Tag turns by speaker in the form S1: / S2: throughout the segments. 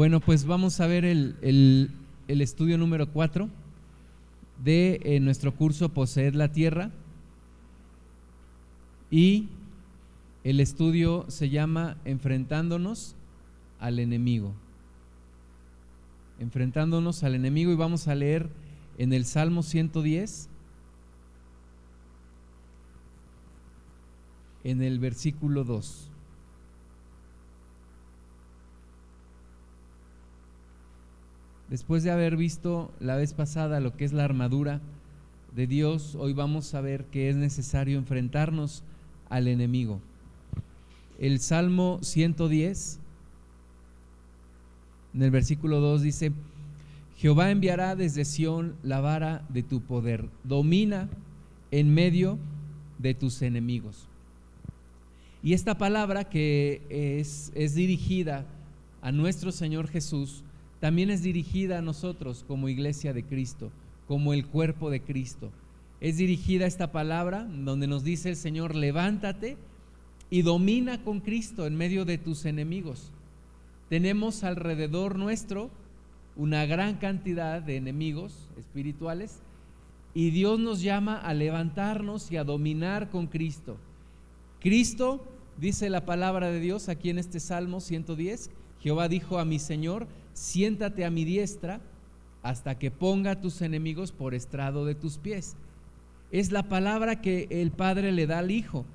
S1: Bueno, pues vamos a ver el, estudio número 4 de eh, nuestro curso Poseer la Tierra. Y el estudio se llama Enfrentándonos al enemigo. Enfrentándonos al enemigo y vamos a leer en el Salmo 110, en el versículo 2. Después de haber visto la vez pasada lo que es la armadura de Dios, hoy vamos a ver que es necesario enfrentarnos al enemigo. El Salmo 110, en el versículo 2 dice, Jehová enviará desde Sión la vara de tu poder, domina en medio de tus enemigos. Y esta palabra que es, es dirigida a nuestro Señor Jesús, también es dirigida a nosotros como iglesia de Cristo, como el cuerpo de Cristo. Es dirigida esta palabra donde nos dice el Señor, levántate y domina con Cristo en medio de tus enemigos. Tenemos alrededor nuestro una gran cantidad de enemigos espirituales y Dios nos llama a levantarnos y a dominar con Cristo. Cristo, dice la palabra de Dios aquí en este Salmo 110, Jehová dijo a mi Señor, siéntate a mi diestra hasta que ponga a tus enemigos por estrado de tus pies. Es la palabra que el Padre le da al Hijo,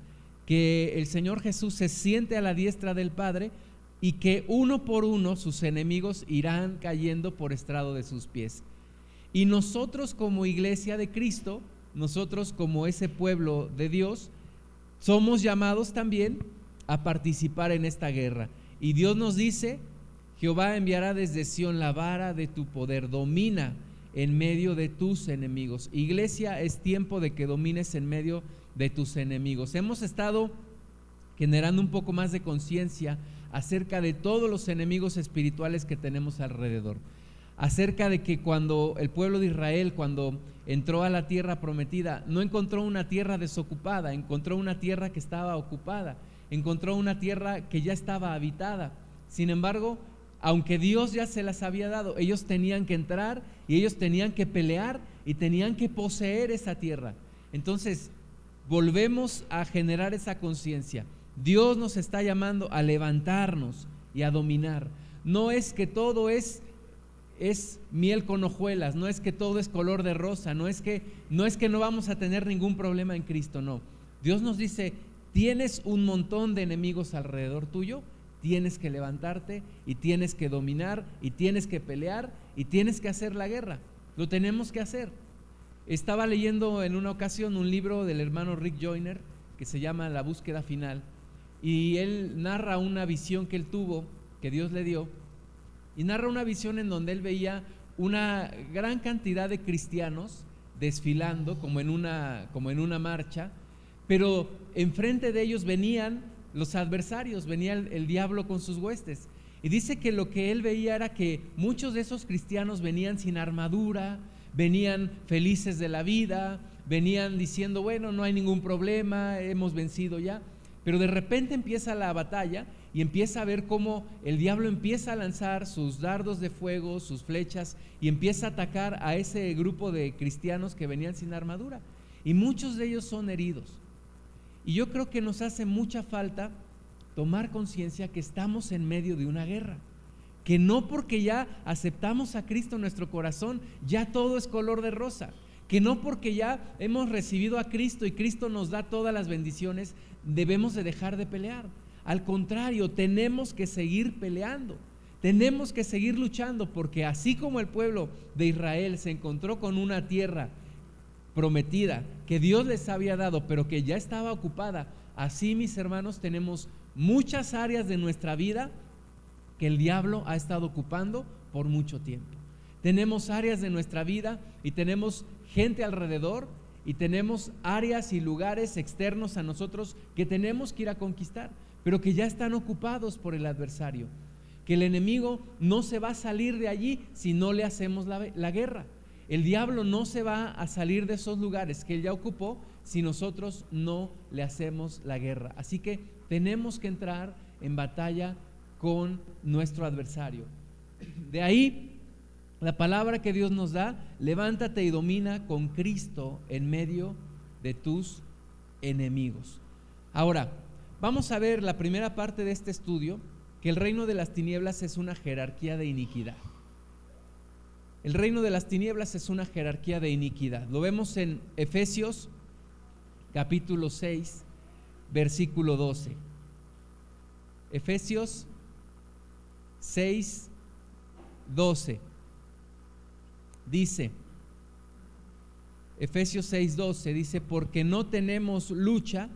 S1: que el Señor Jesús se siente a la diestra del Padre y que uno por uno sus enemigos irán cayendo por estrado de sus pies. Y nosotros como iglesia de Cristo, nosotros como ese pueblo de Dios, somos llamados también a participar en esta guerra. Y Dios nos dice, Jehová enviará desde Sión la vara de tu poder, domina en medio de tus enemigos. Iglesia, es tiempo de que domines en medio de tus enemigos. Hemos estado generando un poco más de conciencia acerca de todos los enemigos espirituales que tenemos alrededor. Acerca de que cuando el pueblo de Israel, cuando entró a la tierra prometida, no encontró una tierra desocupada, encontró una tierra que estaba ocupada, encontró una tierra que ya estaba habitada. Sin embargo, aunque Dios ya se las había dado, ellos tenían que entrar y ellos tenían que pelear y tenían que poseer esa tierra. Entonces, volvemos a generar esa conciencia. Dios nos está llamando a levantarnos y a dominar. No es que todo es es miel con hojuelas, no es que todo es color de rosa, no es que no es que no vamos a tener ningún problema en Cristo, no. Dios nos dice, "Tienes un montón de enemigos alrededor tuyo, tienes que levantarte y tienes que dominar y tienes que pelear y tienes que hacer la guerra. Lo tenemos que hacer. Estaba leyendo en una ocasión un libro del hermano Rick Joyner que se llama La búsqueda final y él narra una visión que él tuvo, que Dios le dio, y narra una visión en donde él veía una gran cantidad de cristianos desfilando como en una, como en una marcha, pero enfrente de ellos venían los adversarios, venía el, diablo con sus huestes. Y dice que lo que él veía era que muchos de esos cristianos venían sin armadura, venían felices de la vida, venían diciendo, bueno, no hay ningún problema, hemos vencido ya. Pero de repente empieza la batalla y empieza a ver cómo el diablo empieza a lanzar sus dardos de fuego, sus flechas, y empieza a atacar a ese grupo de cristianos que venían sin armadura. Y muchos de ellos son heridos. Y yo creo que nos hace mucha falta tomar conciencia que estamos en medio de una guerra. Que no porque ya aceptamos a Cristo en nuestro corazón, ya todo es color de rosa. Que no porque ya hemos recibido a Cristo y Cristo nos da todas las bendiciones, debemos de dejar de pelear. Al contrario, tenemos que seguir peleando. Tenemos que seguir luchando porque así como el pueblo de Israel se encontró con una tierra prometida que Dios les había dado, pero que ya estaba ocupada. Así, mis hermanos, tenemos muchas áreas de nuestra vida que el diablo ha estado ocupando por mucho tiempo. Tenemos áreas de nuestra vida y tenemos gente alrededor y tenemos áreas y lugares externos a nosotros que tenemos que ir a conquistar, pero que ya están ocupados por el adversario. Que el enemigo no se va a salir de allí si no le hacemos la, la guerra. El diablo no se va a salir de esos lugares que él ya ocupó si nosotros no le hacemos la guerra. Así que tenemos que entrar en batalla con nuestro adversario. De ahí la palabra que Dios nos da, levántate y domina con Cristo en medio de tus enemigos. Ahora, vamos a ver la primera parte de este estudio, que el reino de las tinieblas es una jerarquía de iniquidad. El reino de las tinieblas es una jerarquía de iniquidad. Lo vemos en Efesios capítulo 6, versículo 12. Efesios 6, 12. Dice, Efesios 6, 12, dice, porque no tenemos lucha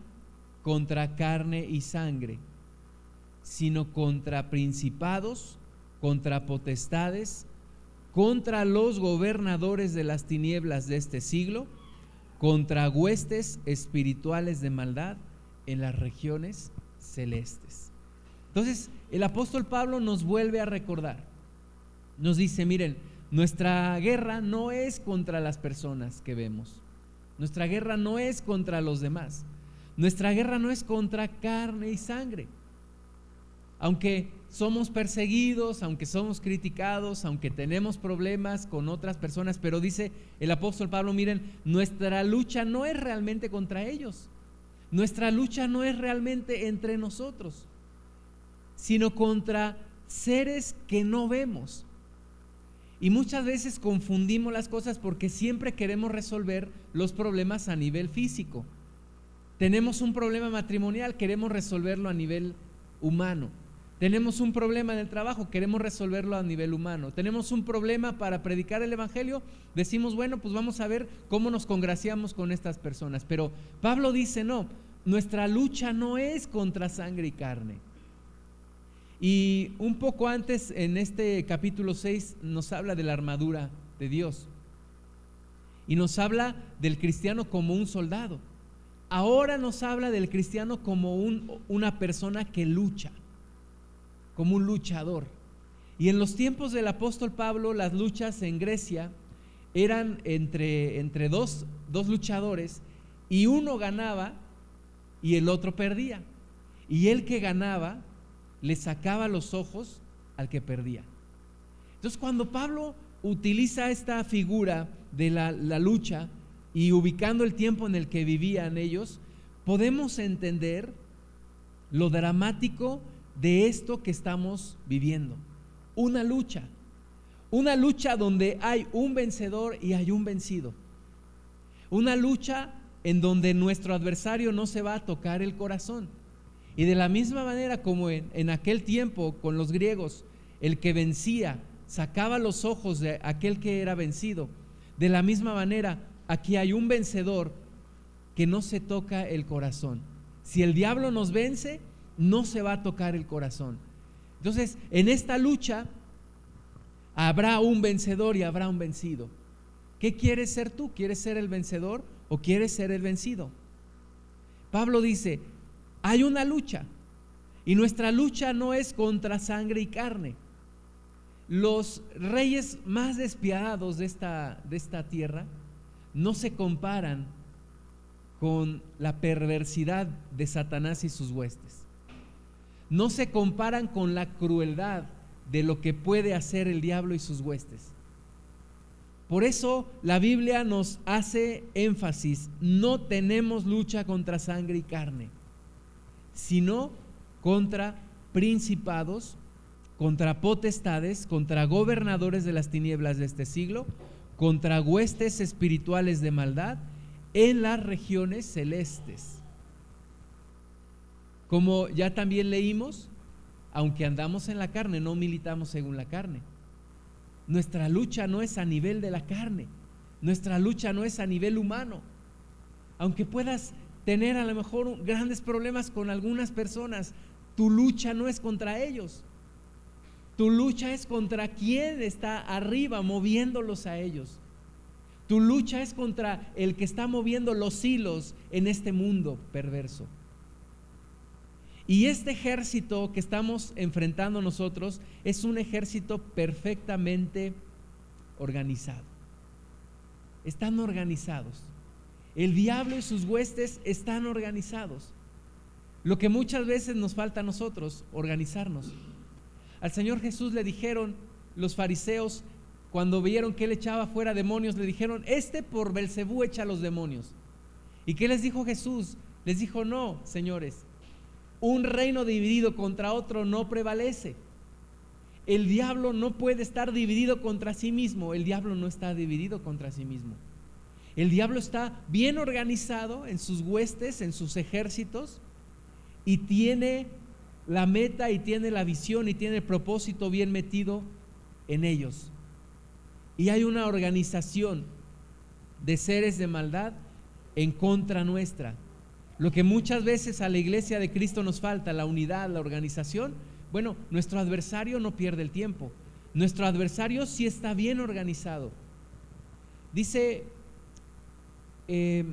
S1: contra carne y sangre, sino contra principados, contra potestades, contra los gobernadores de las tinieblas de este siglo, contra huestes espirituales de maldad en las regiones celestes. Entonces, el apóstol Pablo nos vuelve a recordar, nos dice, miren, nuestra guerra no es contra las personas que vemos, nuestra guerra no es contra los demás, nuestra guerra no es contra carne y sangre. Aunque somos perseguidos, aunque somos criticados, aunque tenemos problemas con otras personas, pero dice el apóstol Pablo, miren, nuestra lucha no es realmente contra ellos. Nuestra lucha no es realmente entre nosotros, sino contra seres que no vemos. Y muchas veces confundimos las cosas porque siempre queremos resolver los problemas a nivel físico. Tenemos un problema matrimonial, queremos resolverlo a nivel humano. Tenemos un problema en el trabajo, queremos resolverlo a nivel humano. Tenemos un problema para predicar el Evangelio, decimos, bueno, pues vamos a ver cómo nos congraciamos con estas personas. Pero Pablo dice, no, nuestra lucha no es contra sangre y carne. Y un poco antes, en este capítulo 6, nos habla de la armadura de Dios. Y nos habla del cristiano como un soldado. Ahora nos habla del cristiano como una persona que lucha como un luchador. Y en los tiempos del apóstol Pablo, las luchas en Grecia eran entre, entre dos, dos luchadores y uno ganaba y el otro perdía. Y el que ganaba le sacaba los ojos al que perdía. Entonces cuando Pablo utiliza esta figura de la, la, lucha y ubicando el tiempo en el que vivían ellos, podemos entender lo dramático de esto que estamos viviendo. Una lucha. Una lucha donde hay un vencedor y hay un vencido. Una lucha en donde nuestro adversario no se va a tocar el corazón. Y de la misma manera como en, en, aquel tiempo con los griegos, el que vencía sacaba los ojos de aquel que era vencido, de la misma manera aquí hay un vencedor que no se toca el corazón. Si el diablo nos vence, no se va a tocar el corazón. Entonces, en esta lucha habrá un vencedor y habrá un vencido. ¿Qué quieres ser tú? ¿Quieres ser el vencedor o quieres ser el vencido? Pablo dice, hay una lucha y nuestra lucha no es contra sangre y carne. Los reyes más despiadados de esta, de esta tierra no se comparan con la perversidad de Satanás y sus huestes no se comparan con la crueldad de lo que puede hacer el diablo y sus huestes. Por eso la Biblia nos hace énfasis, no tenemos lucha contra sangre y carne, sino contra principados, contra potestades, contra gobernadores de las tinieblas de este siglo, contra huestes espirituales de maldad en las regiones celestes. Como ya también leímos, aunque andamos en la carne, no militamos según la carne. Nuestra lucha no es a nivel de la carne, nuestra lucha no es a nivel humano. Aunque puedas tener a lo mejor grandes problemas con algunas personas, tu lucha no es contra ellos. Tu lucha es contra quien está arriba moviéndolos a ellos. Tu lucha es contra el que está moviendo los hilos en este mundo perverso. Y este ejército que estamos enfrentando nosotros es un ejército perfectamente organizado. Están organizados. El diablo y sus huestes están organizados. Lo que muchas veces nos falta a nosotros, organizarnos. Al Señor Jesús le dijeron, los fariseos, cuando vieron que él echaba fuera demonios, le dijeron, este por Belcebú echa los demonios. ¿Y qué les dijo Jesús? Les dijo, no, señores, un reino dividido contra otro no prevalece. El diablo no puede estar dividido contra sí mismo, el diablo no está dividido contra sí mismo. El diablo está bien organizado en sus huestes, en sus ejércitos, y tiene la meta y tiene la visión y tiene el propósito bien metido en ellos. Y hay una organización de seres de maldad en contra nuestra. Lo que muchas veces a la iglesia de Cristo nos falta, la unidad, la organización, bueno, nuestro adversario no pierde el tiempo. Nuestro adversario sí está bien organizado. Dice eh,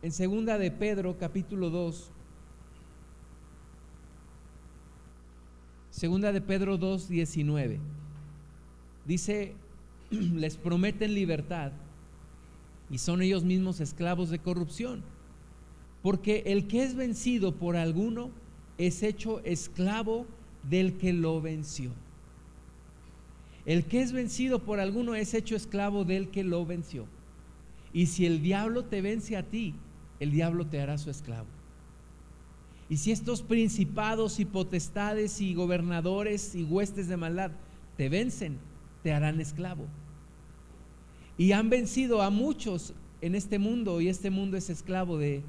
S1: en segunda de Pedro, capítulo 2, segunda de Pedro 2, 19, dice, les prometen libertad y son ellos mismos esclavos de corrupción. Porque el que es vencido por alguno es hecho esclavo del que lo venció. El que es vencido por alguno es hecho esclavo del que lo venció. Y si el diablo te vence a ti, el diablo te hará su esclavo. Y si estos principados y potestades y gobernadores y huestes de maldad te vencen, te harán esclavo. Y han vencido a muchos en este mundo y este mundo es esclavo de,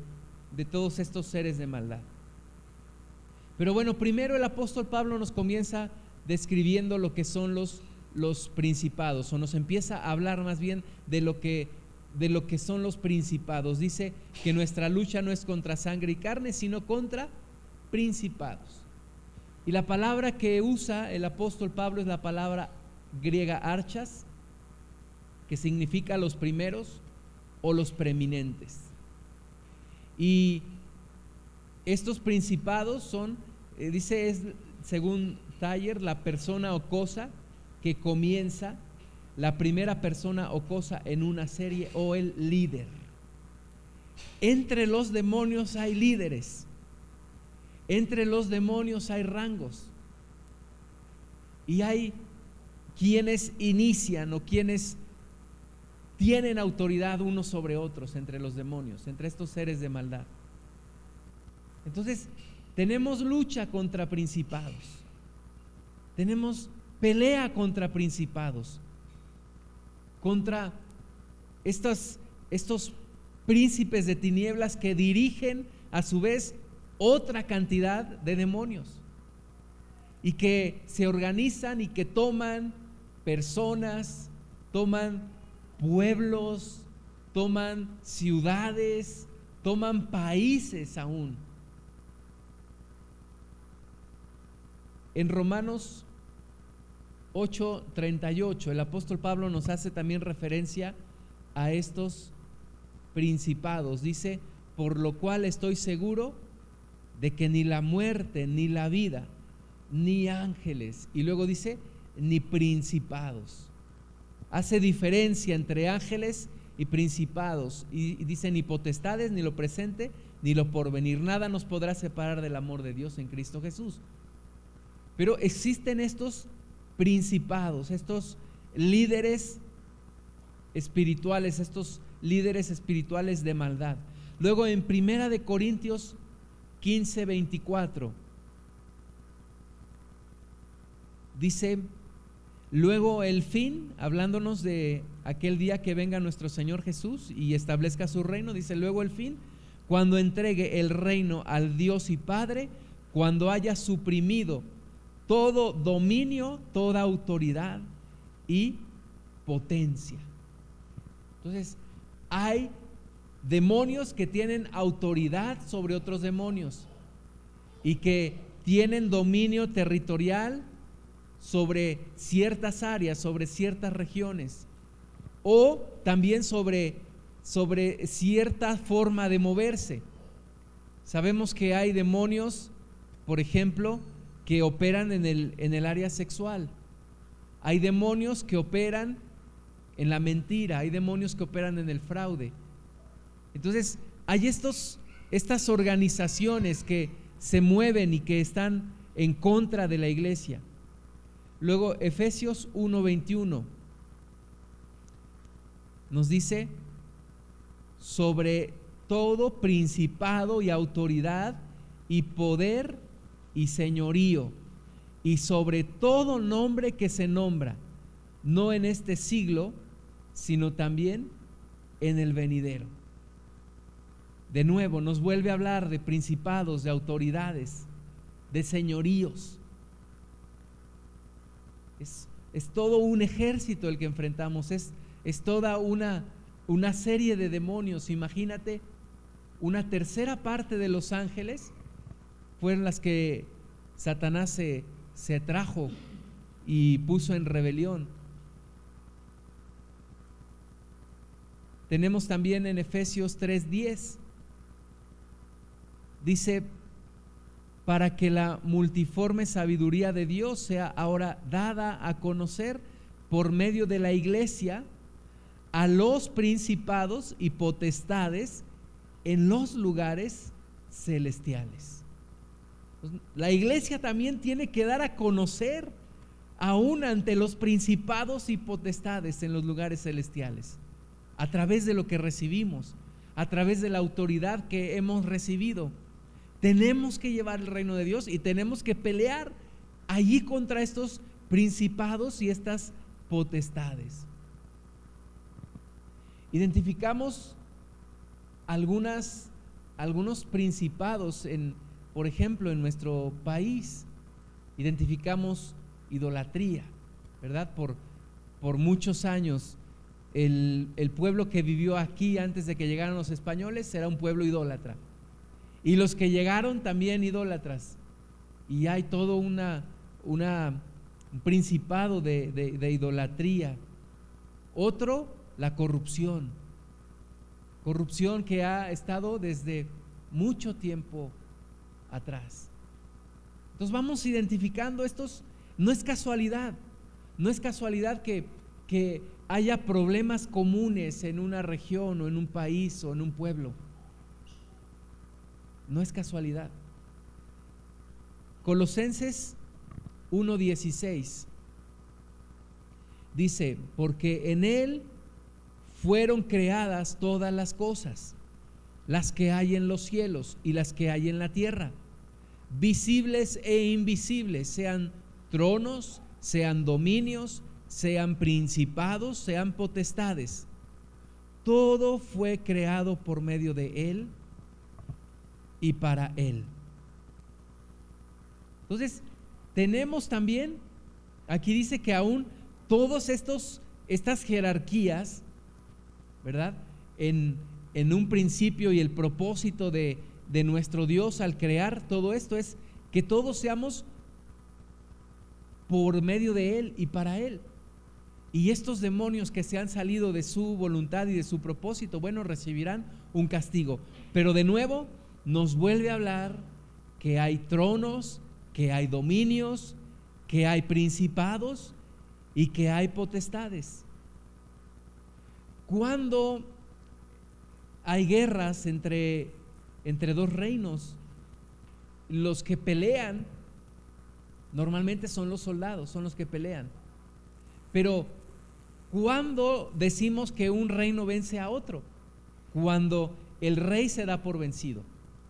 S1: de todos estos seres de maldad. Pero bueno, primero el apóstol Pablo nos comienza describiendo lo que son los, los principados, o nos empieza a hablar más bien de lo que de lo que son los principados. Dice que nuestra lucha no es contra sangre y carne, sino contra principados. Y la palabra que usa el apóstol Pablo es la palabra griega archas, que significa los primeros o los preeminentes. Y estos principados son, eh, dice, es según Taller, la persona o cosa que comienza la primera persona o cosa en una serie o el líder. Entre los demonios hay líderes. Entre los demonios hay rangos. Y hay quienes inician o quienes tienen autoridad unos sobre otros entre los demonios, entre estos seres de maldad. Entonces, tenemos lucha contra principados. Tenemos pelea contra principados contra estos, príncipes de tinieblas que dirigen a su vez otra cantidad de demonios y que se organizan y que toman personas, toman pueblos, toman ciudades, toman países aún. En Romanos 8:38, el apóstol Pablo nos hace también referencia a estos principados. Dice, por lo cual estoy seguro de que ni la muerte, ni la vida, ni ángeles, y luego dice, ni principados. Hace diferencia entre ángeles y principados, y dice, ni potestades, ni lo presente, ni lo porvenir. Nada nos podrá separar del amor de Dios en Cristo Jesús. Pero existen estos principados, estos líderes espirituales, estos líderes espirituales de maldad. Luego en Primera de Corintios 15, 24 dice, luego el fin, hablándonos de aquel día que venga nuestro Señor Jesús y establezca su reino, dice, luego el fin, cuando entregue el reino al Dios y Padre, cuando haya suprimido todo dominio, toda autoridad y potencia. Entonces, hay demonios que tienen autoridad sobre otros demonios y que tienen dominio territorial sobre ciertas áreas, sobre ciertas regiones, o también sobre, sobre cierta forma de moverse. Sabemos que hay demonios, por ejemplo, que operan en el, en el área sexual. Hay demonios que operan en la mentira, hay demonios que operan en el fraude. Entonces, hay estos, estas organizaciones que se mueven y que están en contra de la iglesia. Luego Efesios 1:21 nos dice sobre todo principado y autoridad y poder y señorío y sobre todo nombre que se nombra, no en este siglo, sino también en el venidero. De nuevo, nos vuelve a hablar de principados, de autoridades, de señoríos. Es, es todo un ejército el que enfrentamos, es, es toda una, una serie de demonios. Imagínate, una tercera parte de los ángeles fueron las que Satanás se, se trajo y puso en rebelión. Tenemos también en Efesios 3:10, dice, para que la multiforme sabiduría de Dios sea ahora dada a conocer por medio de la iglesia a los principados y potestades en los lugares celestiales. La iglesia también tiene que dar a conocer aún ante los principados y potestades en los lugares celestiales, a través de lo que recibimos, a través de la autoridad que hemos recibido. Tenemos que llevar el reino de Dios y tenemos que pelear allí contra estos principados y estas potestades. Identificamos algunas, algunos principados en, por ejemplo, en nuestro país identificamos idolatría, ¿verdad? Por, por muchos años el, pueblo que vivió aquí antes de que llegaran los españoles era un pueblo idólatra. Y los que llegaron también idólatras. Y hay todo una, una, un principado de, de idolatría. Otro, la corrupción. Corrupción que ha estado desde mucho tiempo atrás. Entonces vamos identificando estos, no es casualidad, no es casualidad que, que haya problemas comunes en una región o en un país o en un pueblo. No es casualidad. Colosenses 1.16 dice, porque en Él fueron creadas todas las cosas, las que hay en los cielos y las que hay en la tierra visibles e invisibles, sean tronos, sean dominios, sean principados, sean potestades. Todo fue creado por medio de Él y para Él. Entonces, tenemos también, aquí dice que aún todos estos, estas jerarquías, ¿verdad? En, en un principio y el propósito de, de nuestro Dios al crear todo esto es que todos seamos por medio de Él y para Él. Y estos demonios que se han salido de su voluntad y de su propósito, bueno, recibirán un castigo. Pero de nuevo nos vuelve a hablar que hay tronos, que hay dominios, que hay principados y que hay potestades. Cuando hay guerras entre entre dos reinos. Los que pelean normalmente son los soldados, son los que pelean. Pero ¿cuándo decimos que un reino vence a otro? Cuando el rey se da por vencido.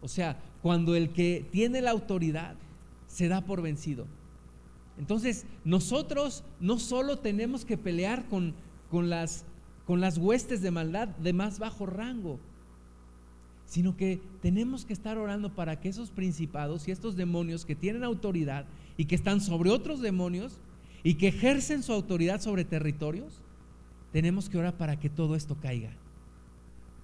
S1: O sea, cuando el que tiene la autoridad se da por vencido. Entonces, nosotros no solo tenemos que pelear con, con, las, con las huestes de maldad de más bajo rango, sino que tenemos que estar orando para que esos principados y estos demonios que tienen autoridad y que están sobre otros demonios y que ejercen su autoridad sobre territorios, tenemos que orar para que todo esto caiga.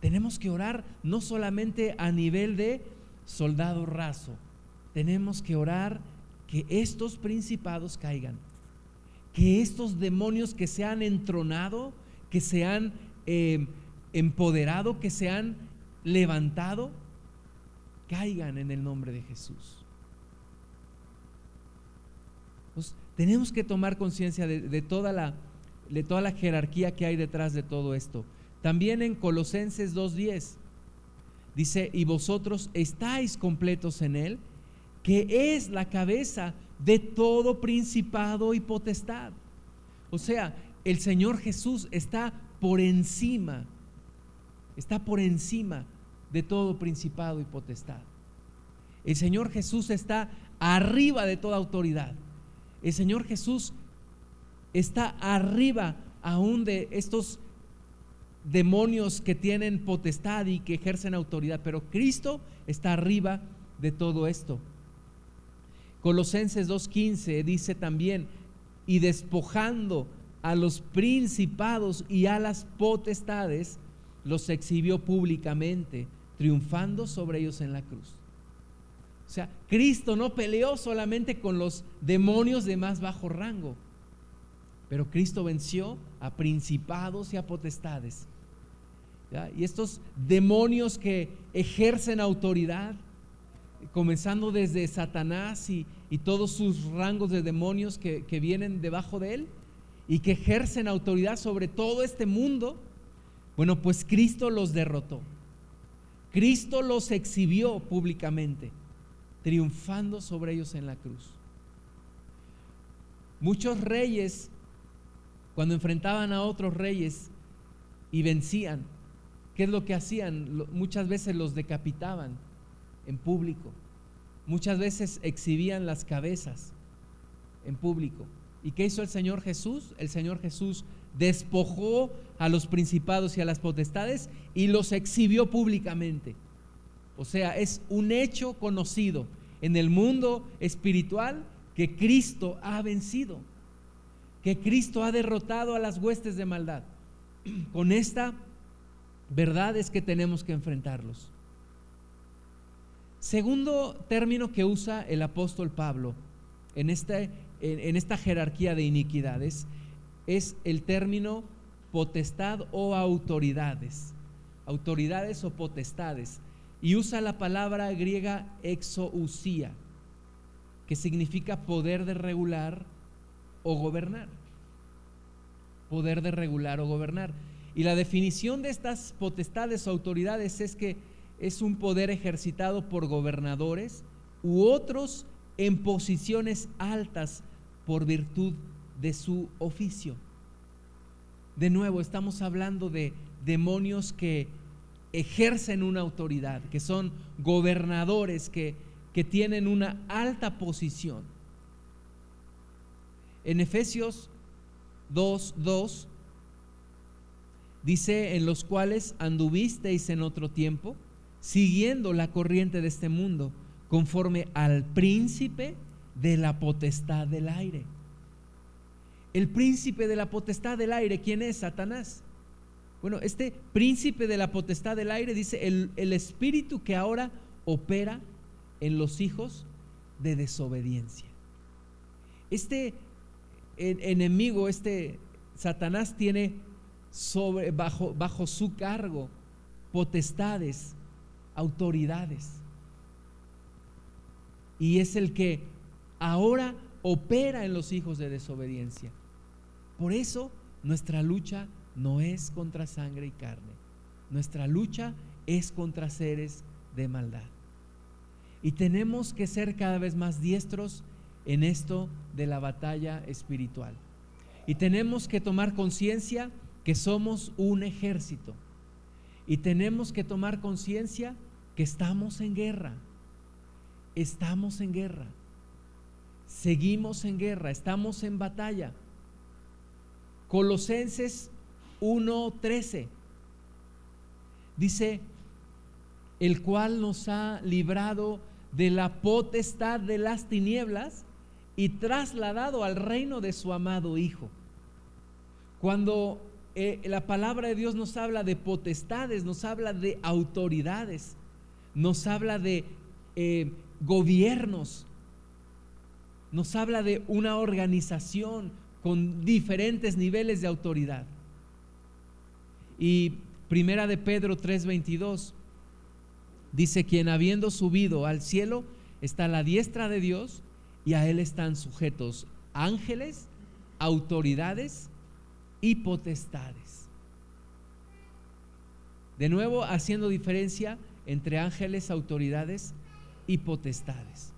S1: Tenemos que orar no solamente a nivel de soldado raso, tenemos que orar que estos principados caigan, que estos demonios que se han entronado, que se han eh, empoderado, que se han levantado, caigan en el nombre de Jesús. Pues, tenemos que tomar conciencia de, toda la, de toda la jerarquía que hay detrás de todo esto. También en Colosenses 2.10 dice, y vosotros estáis completos en Él, que es la cabeza de todo principado y potestad. O sea, el Señor Jesús está por encima, está por encima de todo principado y potestad. El Señor Jesús está arriba de toda autoridad. El Señor Jesús está arriba aún de estos demonios que tienen potestad y que ejercen autoridad, pero Cristo está arriba de todo esto. Colosenses 2.15 dice también, y despojando a los principados y a las potestades, los exhibió públicamente, triunfando sobre ellos en la cruz. O sea, Cristo no peleó solamente con los demonios de más bajo rango, pero Cristo venció a principados y a potestades. Y estos demonios que ejercen autoridad, comenzando desde Satanás y, todos sus rangos de demonios que, que vienen debajo de él y que ejercen autoridad sobre todo este mundo, bueno, pues Cristo los derrotó. Cristo los exhibió públicamente, triunfando sobre ellos en la cruz. Muchos reyes, cuando enfrentaban a otros reyes y vencían, ¿qué es lo que hacían? Muchas veces los decapitaban en público. Muchas veces exhibían las cabezas en público. ¿Y qué hizo el Señor Jesús? El Señor Jesús despojó a los principados y a las potestades y los exhibió públicamente. O sea, es un hecho conocido en el mundo espiritual que Cristo ha vencido, que Cristo ha derrotado a las huestes de maldad. Con esta verdad es que tenemos que enfrentarlos. Segundo término que usa el apóstol Pablo en, este, en, esta jerarquía de iniquidades es el término potestad o autoridades. Autoridades o potestades. Y usa la palabra griega exousía, que significa poder de regular o gobernar. Poder de regular o gobernar. Y la definición de estas potestades o autoridades es que es un poder ejercitado por gobernadores u otros en posiciones altas por virtud de su oficio. De nuevo, estamos hablando de demonios que ejercen una autoridad, que son gobernadores, que, que tienen una alta posición. En Efesios 2, 2 dice, en los cuales anduvisteis en otro tiempo, siguiendo la corriente de este mundo, conforme al príncipe de la potestad del aire. El príncipe de la potestad del aire, ¿quién es? Satanás. Bueno, este príncipe de la potestad del aire dice el, el espíritu que ahora opera en los hijos de desobediencia. Este enemigo, este Satanás tiene sobre, bajo, bajo su cargo potestades, autoridades. Y es el que ahora opera en los hijos de desobediencia. Por eso nuestra lucha no es contra sangre y carne. Nuestra lucha es contra seres de maldad. Y tenemos que ser cada vez más diestros en esto de la batalla espiritual. Y tenemos que tomar conciencia que somos un ejército y tenemos que tomar conciencia que estamos en guerra. Estamos en guerra. Seguimos en guerra, estamos en batalla. Colosenses 1:13 dice, el cual nos ha librado de la potestad de las tinieblas y trasladado al reino de su amado Hijo. Cuando eh, la palabra de Dios nos habla de potestades, nos habla de autoridades, nos habla de eh, gobiernos, nos habla de una organización con diferentes niveles de autoridad. Y primera de Pedro 3:22 dice, quien habiendo subido al cielo está a la diestra de Dios y a él están sujetos ángeles, autoridades y potestades. De nuevo, haciendo diferencia entre ángeles, autoridades y potestades.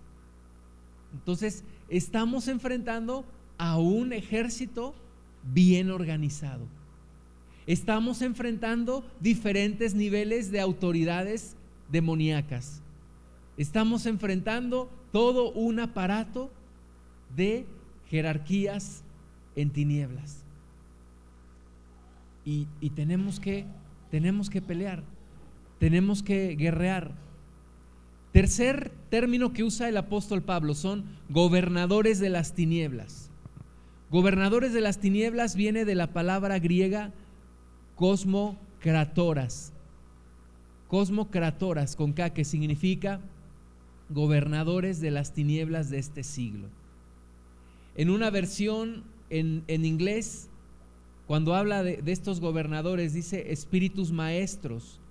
S1: Entonces, estamos enfrentando a un ejército bien organizado. Estamos enfrentando diferentes niveles de autoridades demoníacas. Estamos enfrentando todo un aparato de jerarquías en tinieblas. Y, tenemos, que, tenemos que pelear, tenemos que guerrear. Tercer término que usa el apóstol Pablo son gobernadores de las tinieblas. Gobernadores de las tinieblas viene de la palabra griega cosmocratoras. Cosmocratoras con K, que significa gobernadores de las tinieblas de este siglo. En una versión en, inglés, cuando habla de, estos gobernadores, dice espíritus maestros,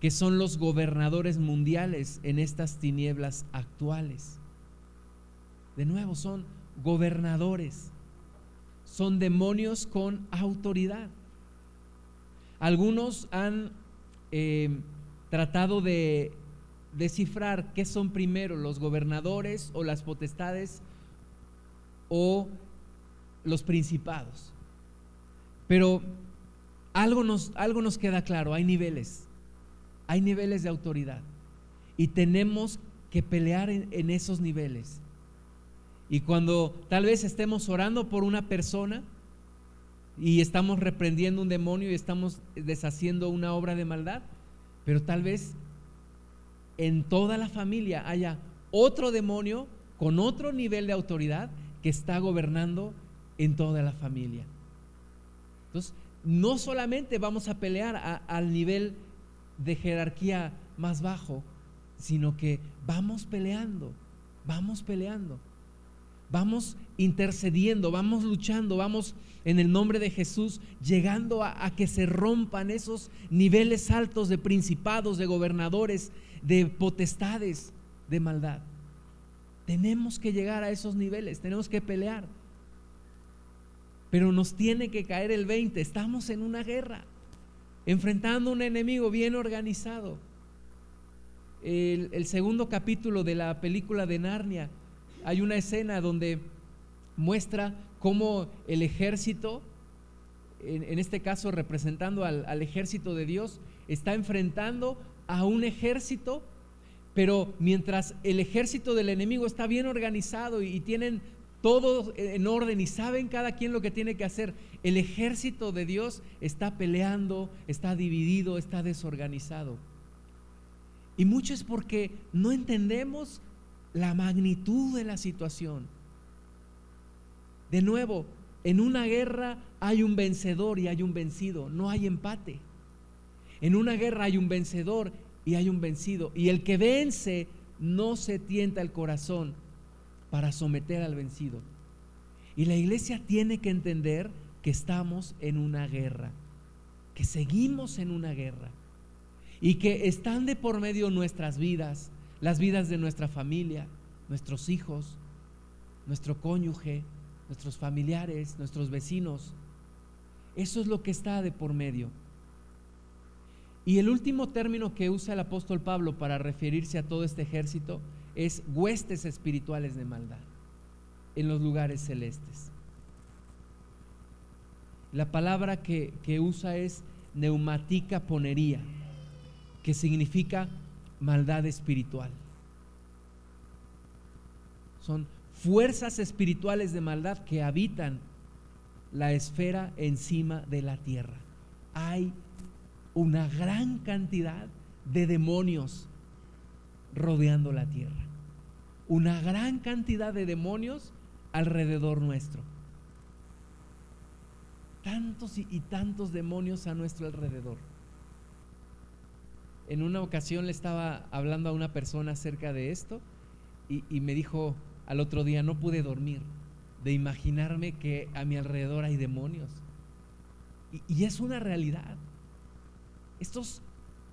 S1: que son los gobernadores mundiales en estas tinieblas actuales. De nuevo, son gobernadores, son demonios con autoridad. Algunos han eh, tratado de descifrar qué son primero los gobernadores o las potestades o los principados. Pero algo nos, algo nos queda claro, hay niveles, hay niveles de autoridad y tenemos que pelear en, en esos niveles. Y cuando tal vez estemos orando por una persona, y estamos reprendiendo un demonio y estamos deshaciendo una obra de maldad, pero tal vez en toda la familia haya otro demonio con otro nivel de autoridad que está gobernando en toda la familia. Entonces, no solamente vamos a pelear al nivel de jerarquía más bajo, sino que vamos peleando, vamos peleando. Vamos intercediendo, vamos luchando, vamos en el nombre de Jesús llegando a, que se rompan esos niveles altos de principados, de gobernadores, de potestades de maldad. Tenemos que llegar a esos niveles, tenemos que pelear. Pero nos tiene que caer el 20, estamos en una guerra, enfrentando un enemigo bien organizado. El, segundo capítulo de la película de Narnia hay una escena donde muestra cómo el ejército, en, este caso representando al, ejército de Dios, está enfrentando a un ejército, pero mientras el ejército del enemigo está bien organizado y, tienen todo en orden y saben cada quien lo que tiene que hacer. El ejército de Dios está peleando, está dividido, está desorganizado. Y mucho es porque no entendemos la magnitud de la situación. De nuevo, en una guerra hay un vencedor y hay un vencido, no hay empate. En una guerra hay un vencedor y hay un vencido. Y el que vence no se tienta el corazón para someter al vencido. Y la iglesia tiene que entender que estamos en una guerra, que seguimos en una guerra y que están de por medio nuestras vidas, las vidas de nuestra familia, nuestros hijos, nuestro cónyuge, nuestros familiares, nuestros vecinos. Eso es lo que está de por medio. Y el último término que usa el apóstol Pablo para referirse a todo este ejército es huestes espirituales de maldad en los lugares celestes. La palabra que, que usa es neumática ponería, que significa maldad espiritual. Son fuerzas espirituales de maldad que habitan la esfera encima de la tierra. Hay una gran cantidad de demonios rodeando la tierra. Una gran cantidad de demonios alrededor nuestro. Tantos y, tantos demonios a nuestro alrededor en una ocasión le estaba hablando a una persona acerca de esto y, me dijo al otro día, no pude dormir de imaginarme que a mi alrededor hay demonios. Y, y es una realidad. Estos,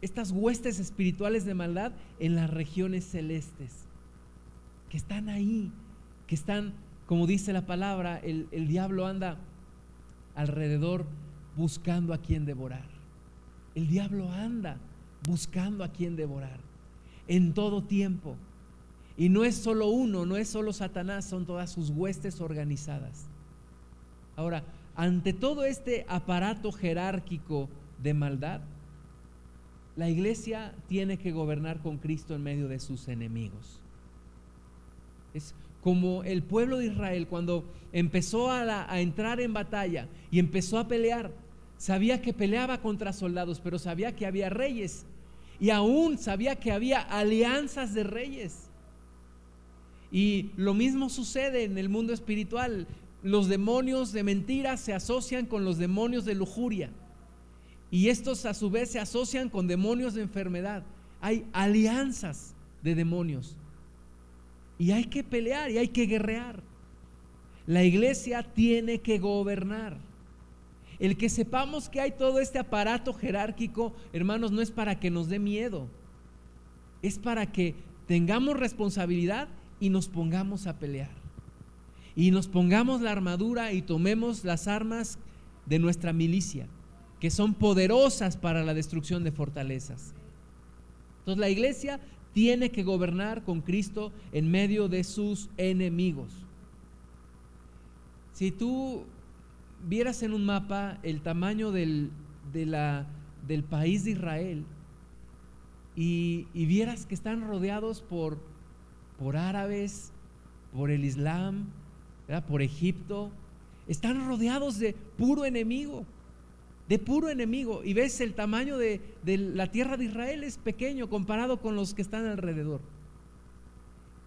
S1: estas huestes espirituales de maldad en las regiones celestes, que están ahí, que están, como dice la palabra, el, el diablo anda alrededor buscando a quien devorar. El diablo anda buscando a quien devorar en todo tiempo. Y no es solo uno, no es solo Satanás, son todas sus huestes organizadas. Ahora, ante todo este aparato jerárquico de maldad, la iglesia tiene que gobernar con Cristo en medio de sus enemigos. Como el pueblo de Israel cuando empezó a, a, entrar en batalla y empezó a pelear, sabía que peleaba contra soldados, pero sabía que había reyes y aún sabía que había alianzas de reyes. Y lo mismo sucede en el mundo espiritual. Los demonios de mentiras se asocian con los demonios de lujuria. Y estos a su vez se asocian con demonios de enfermedad. Hay alianzas de demonios. Y hay que pelear y hay que guerrear. La iglesia tiene que gobernar. El que sepamos que hay todo este aparato jerárquico, hermanos, no es para que nos dé miedo. Es para que tengamos responsabilidad y nos pongamos a pelear. Y nos pongamos la armadura y tomemos las armas de nuestra milicia, que son poderosas para la destrucción de fortalezas. Entonces la iglesia tiene que gobernar con Cristo en medio de sus enemigos. Si tú vieras en un mapa el tamaño del, del país de Israel y, vieras que están rodeados por, por árabes, por el Islam, por Egipto, están rodeados de puro enemigo de puro enemigo. Y ves el tamaño de, la tierra de Israel es pequeño comparado con los que están alrededor.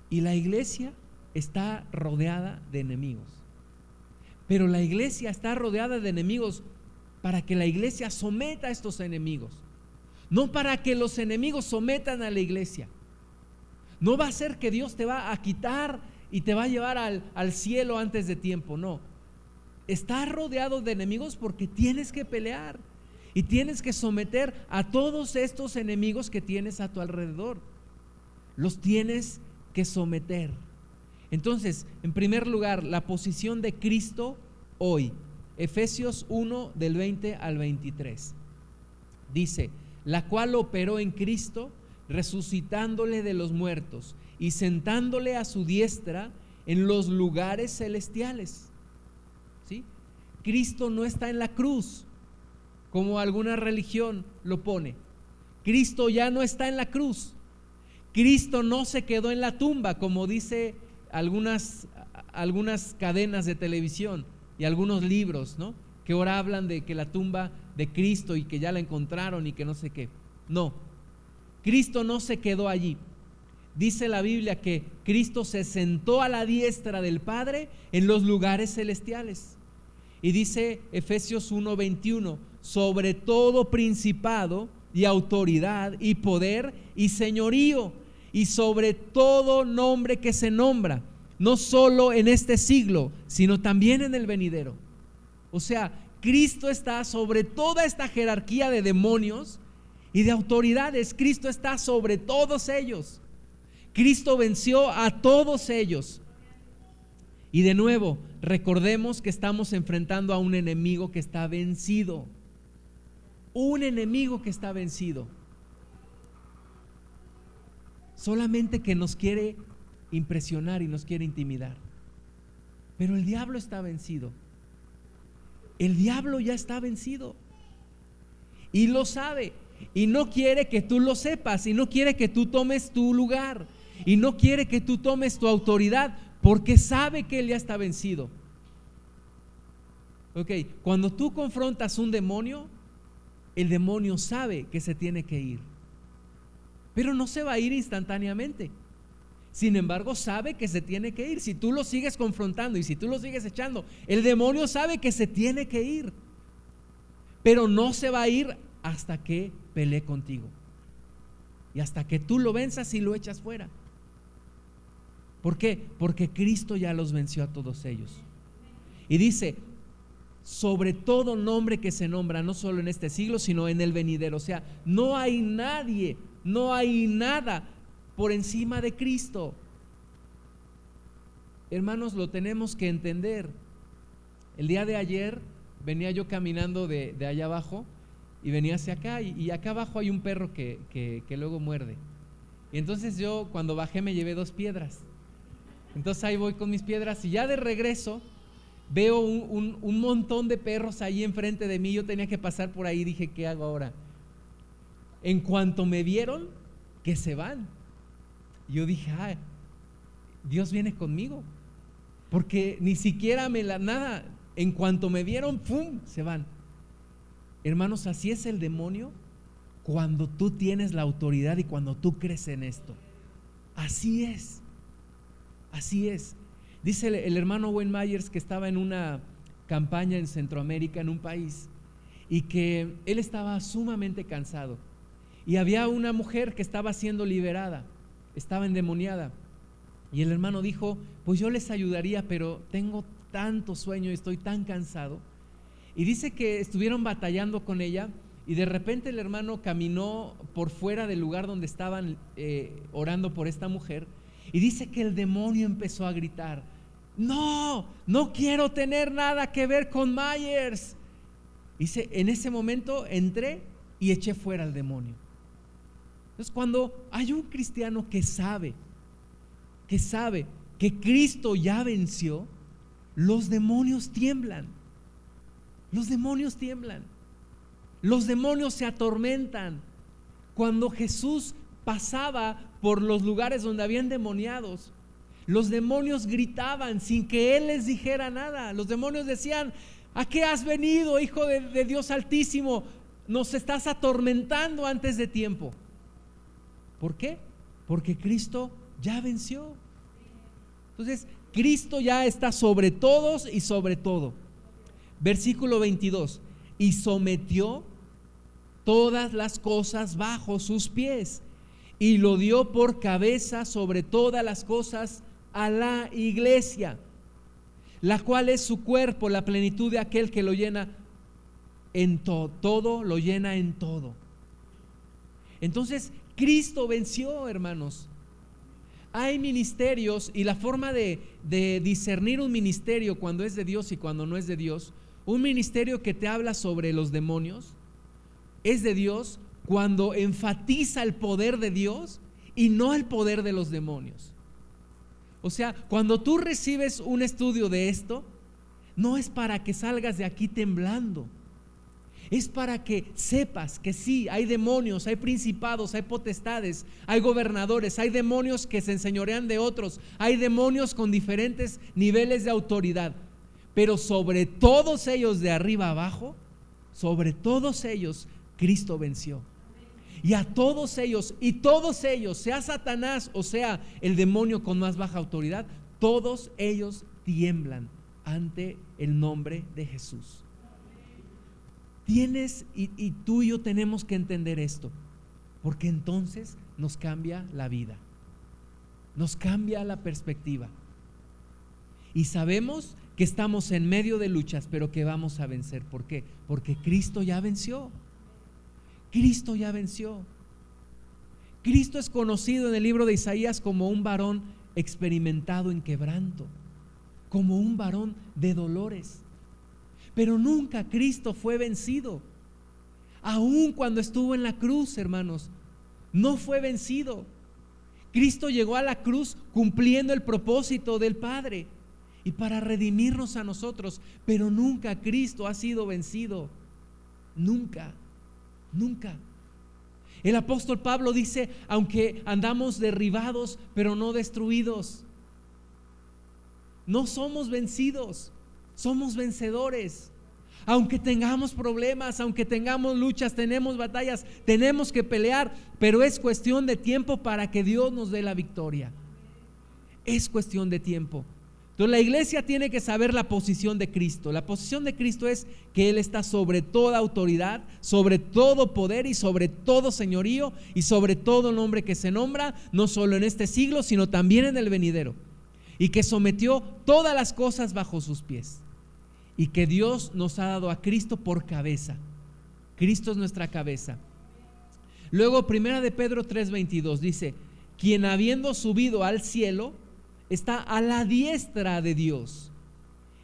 S1: Y la iglesia está rodeada de enemigos. Pero la iglesia está rodeada de enemigos para que la iglesia someta a estos enemigos. No para que los enemigos sometan a la iglesia. No va a ser que Dios te va a quitar y te va a llevar al, al cielo antes de tiempo. No Estás rodeado de enemigos porque tienes que pelear y tienes que someter a todos estos enemigos que tienes a tu alrededor. Los tienes que someter. Entonces, en primer lugar, la posición de Cristo hoy. Efesios 1 del 20 al 23. Dice, la cual operó en Cristo, resucitándole de los muertos y sentándole a su diestra en los lugares celestiales Cristo no está en la cruz, como alguna religión lo pone. Cristo ya no está en la cruz. Cristo no se quedó en la tumba, como dice algunas, algunas cadenas de televisión y algunos libros, ¿no? Que ahora hablan de que la tumba de Cristo y que ya la encontraron y que no sé qué. No, Cristo no se quedó allí. Dice la Biblia que Cristo se sentó a la diestra del Padre en los lugares celestiales. Y dice Efesios 1:21, sobre todo principado y autoridad y poder y señorío y sobre todo nombre que se nombra, no solo en este siglo, sino también en el venidero. O sea, Cristo está sobre toda esta jerarquía de demonios y de autoridades. Cristo está sobre todos ellos. Cristo venció a todos ellos. Y de nuevo, recordemos que estamos enfrentando a un enemigo que está vencido. Un enemigo que está vencido. Solamente que nos quiere impresionar y nos quiere intimidar. Pero el diablo está vencido. El diablo ya está vencido. Y lo sabe. Y no quiere que tú lo sepas. Y no quiere que tú tomes tu lugar. Y no quiere que tú tomes tu autoridad porque sabe que él ya está vencido. Ok, cuando tú confrontas un demonio, el demonio sabe que se tiene que ir, pero no se va a ir instantáneamente. Sin embargo, sabe que se tiene que ir. Si tú lo sigues confrontando y si tú lo sigues echando, el demonio sabe que se tiene que ir, pero no se va a ir hasta que pelee contigo y hasta que tú lo venzas y lo echas fuera. ¿Por qué? Porque Cristo ya los venció a todos ellos. Y dice, sobre todo nombre que se nombra, no solo en este siglo, sino en el venidero. O sea, no hay nadie, no hay nada por encima de Cristo. Hermanos, lo tenemos que entender. El día de ayer venía yo caminando de, allá abajo y venía hacia acá y, acá abajo hay un perro que, que luego muerde. Y entonces yo cuando bajé me llevé dos piedras. Entonces ahí voy con mis piedras y ya de regreso veo un, un, montón de perros ahí enfrente de mí. Yo tenía que pasar por ahí. Dije, ¿qué hago ahora? En cuanto me vieron, que se van. Yo dije, ay, Dios viene conmigo. Porque ni siquiera me la nada. En cuanto me vieron, ¡pum! se van. Hermanos, así es el demonio cuando tú tienes la autoridad y cuando tú crees en esto. Así es. Así es. Dice el, hermano Wayne Myers que estaba en una campaña en Centroamérica, en un país, y que él estaba sumamente cansado. Y había una mujer que estaba siendo liberada, estaba endemoniada. Y el hermano dijo, pues yo les ayudaría, pero tengo tanto sueño y estoy tan cansado. Y dice que estuvieron batallando con ella y de repente el hermano caminó por fuera del lugar donde estaban eh, orando por esta mujer y dice que el demonio empezó a gritar, no, no quiero tener nada que ver con Myers. Dice, en ese momento entré y eché fuera al demonio. Entonces cuando hay un cristiano que sabe, que sabe que Cristo ya venció, los demonios tiemblan. Los demonios tiemblan. Los demonios se atormentan. Cuando Jesús pasaba por los lugares donde habían demoniados, los demonios gritaban sin que Él les dijera nada. Los demonios decían, ¿a qué has venido, Hijo de, Dios Altísimo? Nos estás atormentando antes de tiempo. ¿Por qué? Porque Cristo ya venció. Entonces, Cristo ya está sobre todos y sobre todo. Versículo 22. Y sometió todas las cosas bajo sus pies y lo dio por cabeza sobre todas las cosas a la iglesia, la cual es su cuerpo, la plenitud de aquel que lo llena en todo, lo llena en todo. Entonces, Cristo venció, hermanos. Hay ministerios y la forma de, discernir un ministerio cuando es de Dios y cuando no es de Dios, un ministerio que te habla sobre los demonios, es de Dios cuando enfatiza el poder de Dios y no el poder de los demonios. O sea, cuando tú recibes un estudio de esto, no es para que salgas de aquí temblando. Es para que sepas que sí, hay demonios, hay principados, hay potestades, hay gobernadores, hay demonios que se enseñorean de otros, hay demonios con diferentes niveles de autoridad. Pero sobre todos ellos de arriba abajo, sobre todos ellos Cristo venció. Y a todos ellos, y todos ellos, sea Satanás o sea el demonio con más baja autoridad, todos ellos tiemblan ante el nombre de Jesús. Tienes y, tú y yo tenemos que entender esto, porque entonces nos cambia la vida, nos cambia la perspectiva. Y sabemos que estamos en medio de luchas, pero que vamos a vencer. ¿Por qué? Porque Cristo ya venció. Cristo ya venció. Cristo es conocido en el libro de Isaías como un varón experimentado en quebranto, como un varón de dolores. Pero nunca Cristo fue vencido. Aun cuando estuvo en la cruz, hermanos, no fue vencido. Cristo llegó a la cruz cumpliendo el propósito del Padre y para redimirnos a nosotros, pero nunca Cristo ha sido vencido. Nunca. Nunca. El apóstol Pablo dice, aunque andamos derribados, pero no destruidos. No somos vencidos, somos vencedores. Aunque tengamos problemas, aunque tengamos luchas, tenemos batallas, tenemos que pelear, pero es cuestión de tiempo para que Dios nos dé la victoria. Es cuestión de tiempo. La iglesia tiene que saber la posición de Cristo. La posición de Cristo es que Él está sobre toda autoridad, sobre todo poder y sobre todo señorío y sobre todo nombre que se nombra, no solo en este siglo, sino también en el venidero. Y que sometió todas las cosas bajo sus pies. Y que Dios nos ha dado a Cristo por cabeza. Cristo es nuestra cabeza. Luego, primera de Pedro 3:22 dice, quien habiendo subido al cielo, está a la diestra de Dios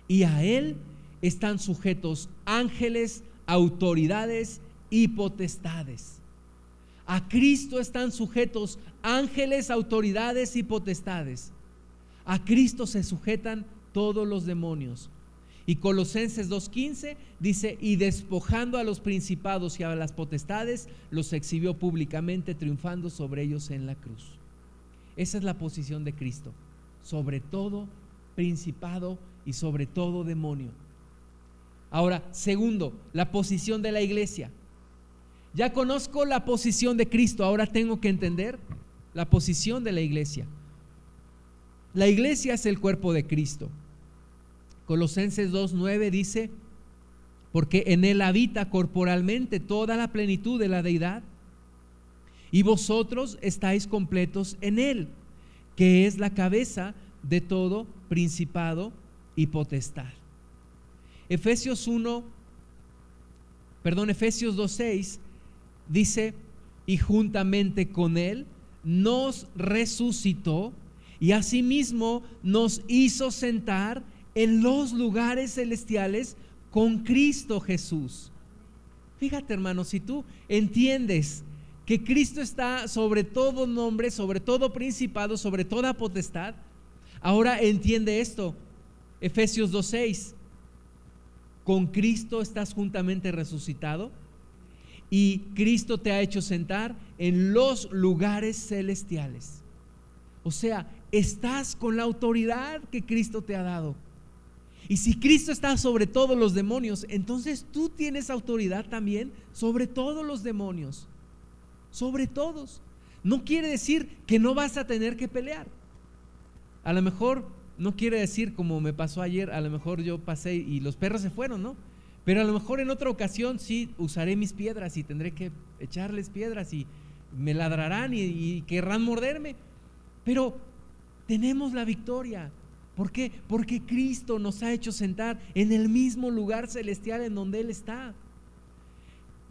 S1: y a Él están sujetos ángeles, autoridades y potestades. A Cristo están sujetos ángeles, autoridades y potestades. A Cristo se sujetan todos los demonios. Y Colosenses 2.15 dice, y despojando a los principados y a las potestades, los exhibió públicamente, triunfando sobre ellos en la cruz. Esa es la posición de Cristo, sobre todo principado y sobre todo demonio. Ahora, segundo, la posición de la iglesia. Ya conozco la posición de Cristo, ahora tengo que entender la posición de la iglesia. La iglesia es el cuerpo de Cristo. Colosenses 2.9 dice, porque en él habita corporalmente toda la plenitud de la deidad, y vosotros estáis completos en él, que es la cabeza de todo principado y potestad. Efesios 1, perdón, Efesios 2.6 dice, y juntamente con él nos resucitó y asimismo nos hizo sentar en los lugares celestiales con Cristo Jesús. Fíjate hermano, si tú entiendes que Cristo está sobre todo nombre, sobre todo principado, sobre toda potestad, ahora entiende esto. Efesios 2.6, con Cristo estás juntamente resucitado y Cristo te ha hecho sentar en los lugares celestiales. O sea, estás con la autoridad que Cristo te ha dado. Y si Cristo está sobre todos los demonios, entonces tú tienes autoridad también sobre todos los demonios. Sobre todos. No quiere decir que no vas a tener que pelear. A lo mejor no quiere decir como me pasó ayer, a lo mejor yo pasé y los perros se fueron, ¿no? Pero a lo mejor en otra ocasión sí usaré mis piedras y tendré que echarles piedras y me ladrarán y, querrán morderme. Pero tenemos la victoria. ¿Por qué? Porque Cristo nos ha hecho sentar en el mismo lugar celestial en donde Él está.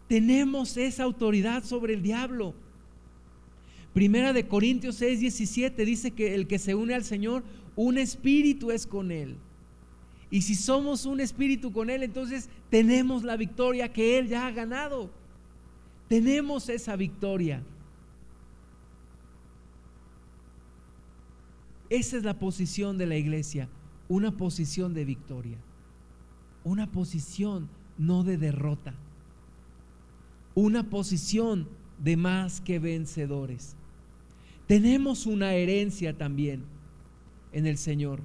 S1: Tenemos esa autoridad sobre el diablo. Primera de Corintios 6, 17 dice que el que se une al Señor, un espíritu es con Él. Y si somos un espíritu con Él, entonces tenemos la victoria que Él ya ha ganado. Tenemos esa victoria. Esa es la posición de la iglesia, una posición de victoria, una posición no de derrota, una posición de más que vencedores. Tenemos una herencia también en el Señor.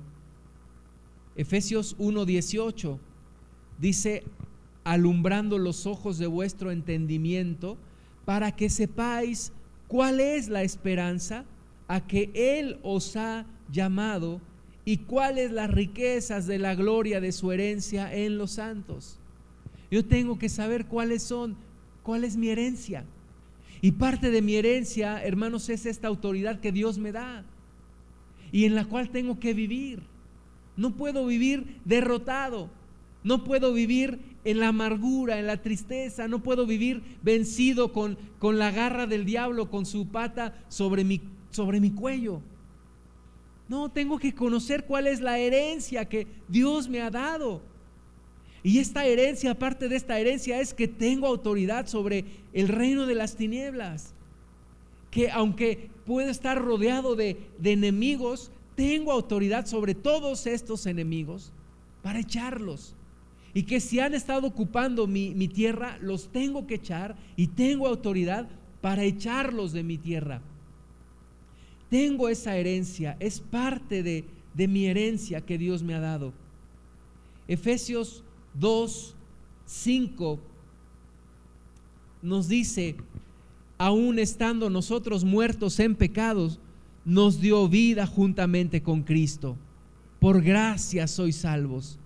S1: Efesios 1:18 dice, alumbrando los ojos de vuestro entendimiento, para que sepáis cuál es la esperanza a que Él os ha llamado y cuáles las riquezas de la gloria de su herencia en los santos. Yo tengo que saber cuáles son, cuál es mi herencia. Y parte de mi herencia, hermanos, es esta autoridad que Dios me da y en la cual tengo que vivir. No puedo vivir derrotado, no puedo vivir en la amargura, en la tristeza, no puedo vivir vencido con, con la garra del diablo, con su pata sobre mi, sobre mi cuello. No, tengo que conocer cuál es la herencia que Dios me ha dado. Y esta herencia, aparte de esta herencia, es que tengo autoridad sobre el reino de las tinieblas. Que aunque puedo estar rodeado de, enemigos, tengo autoridad sobre todos estos enemigos para echarlos. Y que si han estado ocupando mi, tierra, los tengo que echar y tengo autoridad para echarlos de mi tierra. Tengo esa herencia, es parte de, mi herencia que Dios me ha dado. Efesios 2, 5 nos dice, aún estando nosotros muertos en pecados, nos dio vida juntamente con Cristo. Por gracia sois salvos.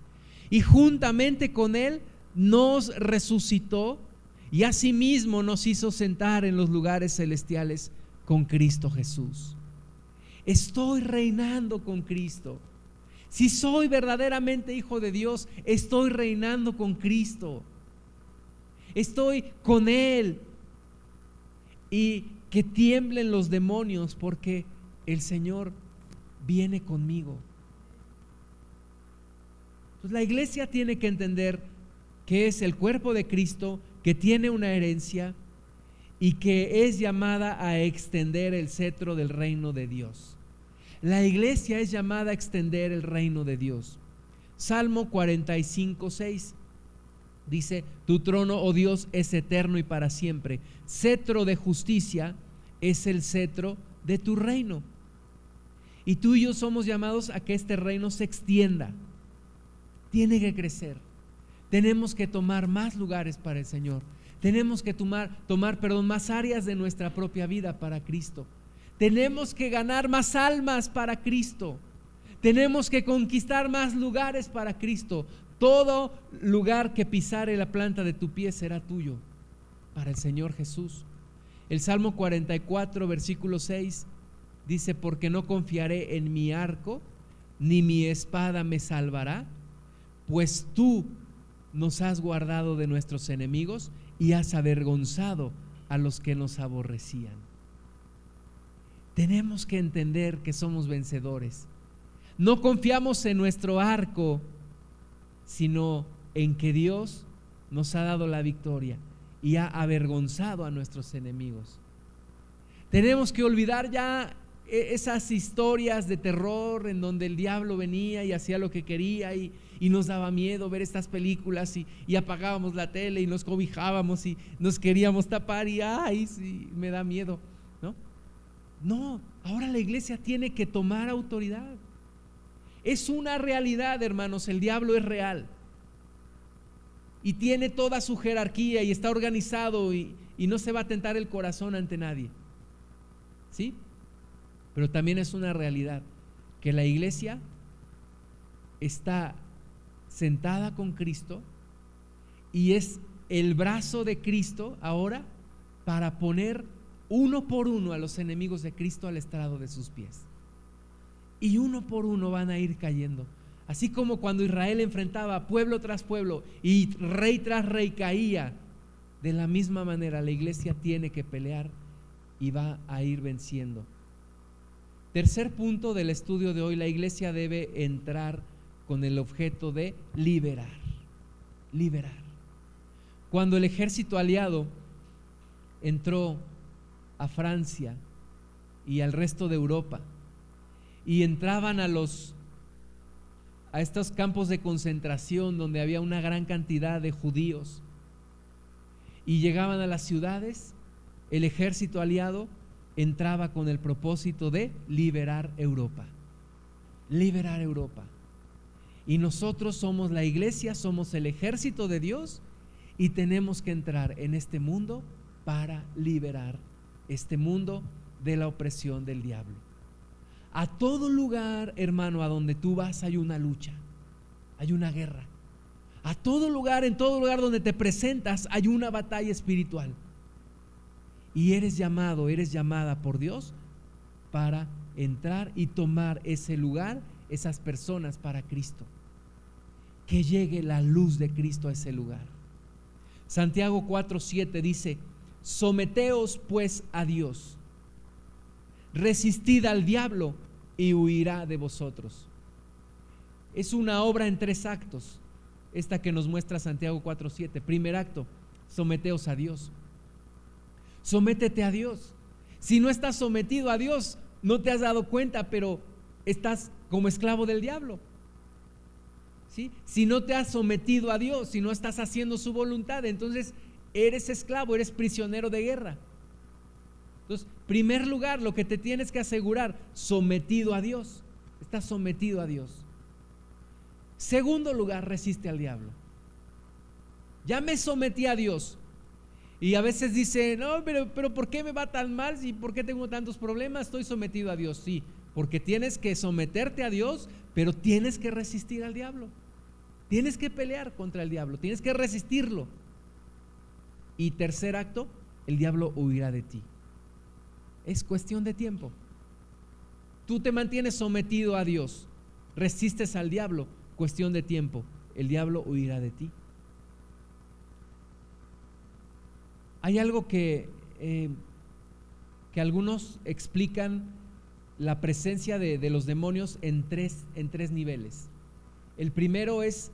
S1: Y juntamente con Él nos resucitó y asimismo nos hizo sentar en los lugares celestiales con Cristo Jesús. Estoy reinando con Cristo. Si soy verdaderamente hijo de Dios, estoy reinando con Cristo. Estoy con Él. Y que tiemblen los demonios porque el Señor viene conmigo. Pues la iglesia tiene que entender que es el cuerpo de Cristo, que tiene una herencia y que es llamada a extender el cetro del reino de Dios. La iglesia es llamada a extender el reino de Dios. Salmo 45, 6 dice, tu trono, oh Dios, es eterno y para siempre. Cetro de justicia es el cetro de tu reino. Y tú y yo somos llamados a que este reino se extienda. Tiene que crecer. Tenemos que tomar más lugares para el Señor. Tenemos que tomar, tomar perdón, más áreas de nuestra propia vida para Cristo. Tenemos que ganar más almas para Cristo. Tenemos que conquistar más lugares para Cristo. Todo lugar que pisare la planta de tu pie será tuyo para el Señor Jesús. El Salmo 44, versículo 6 dice, porque no confiaré en mi arco, ni mi espada me salvará, pues tú nos has guardado de nuestros enemigos y has avergonzado a los que nos aborrecían. Tenemos que entender que somos vencedores. No confiamos en nuestro arco, sino en que Dios nos ha dado la victoria y ha avergonzado a nuestros enemigos. Tenemos que olvidar ya e-, esas historias de terror en donde el diablo venía y hacía lo que quería y, nos daba miedo ver estas películas y, y, apagábamos la tele y nos cobijábamos y nos queríamos tapar y ay, sí, me da miedo, ¿no? Ahora la iglesia tiene que tomar autoridad. Es una realidad, hermanos, el diablo es real. Y tiene toda su jerarquía y está organizado y, y no se va a tentar el corazón ante nadie. ¿Sí? Pero también es una realidad que la iglesia está sentada con Cristo y es el brazo de Cristo ahora para poner uno por uno a los enemigos de Cristo al estrado de sus pies. Y uno por uno van a ir cayendo. Así como cuando Israel enfrentaba pueblo tras pueblo y rey tras rey caía, de la misma manera la iglesia tiene que pelear y va a ir venciendo. Tercer punto del estudio de hoy, la iglesia debe entrar con el objeto de liberar, liberar. Cuando el ejército aliado entró a Francia y al resto de Europa y entraban a los a estos campos de concentración donde había una gran cantidad de judíos y llegaban a las ciudades, el ejército aliado entraba con el propósito de liberar Europa. Liberar Europa. Y nosotros somos la iglesia, somos el ejército de Dios y tenemos que entrar en este mundo para liberar este mundo de la opresión del diablo. A todo lugar, hermano, a donde tú vas hay una lucha, hay una guerra. A todo lugar, en todo lugar donde te presentas hay una batalla espiritual. Y eres llamado, eres llamada por Dios para entrar y tomar ese lugar, esas personas para Cristo. Que llegue la luz de Cristo a ese lugar. Santiago 4:7 dice, someteos pues a Dios, resistid al diablo y huirá de vosotros. Es una obra en tres actos, esta que nos muestra Santiago 4:7. Primer acto, someteos a Dios. Sométete a Dios. Si no estás sometido a Dios, no te has dado cuenta, pero estás como esclavo del diablo. ¿Sí? Si no te has sometido a Dios, si no estás haciendo su voluntad, entonces eres esclavo, eres prisionero de guerra. Entonces, primer lugar, lo que te tienes que asegurar, sometido a Dios. Estás sometido a Dios. Segundo lugar, resiste al diablo. Ya me sometí a Dios. Y a veces dice, no, pero, pero ¿por qué me va tan mal? ¿Y por qué tengo tantos problemas? Estoy sometido a Dios. Sí, porque tienes que someterte a Dios, pero tienes que resistir al diablo. Tienes que pelear contra el diablo, tienes que resistirlo. Y tercer acto, el diablo huirá de ti. Es cuestión de tiempo. Tú te mantienes sometido a Dios, resistes al diablo, cuestión de tiempo, el diablo huirá de ti. Hay algo que, eh, que algunos explican la presencia de, de, los demonios en tres, en tres niveles. El primero es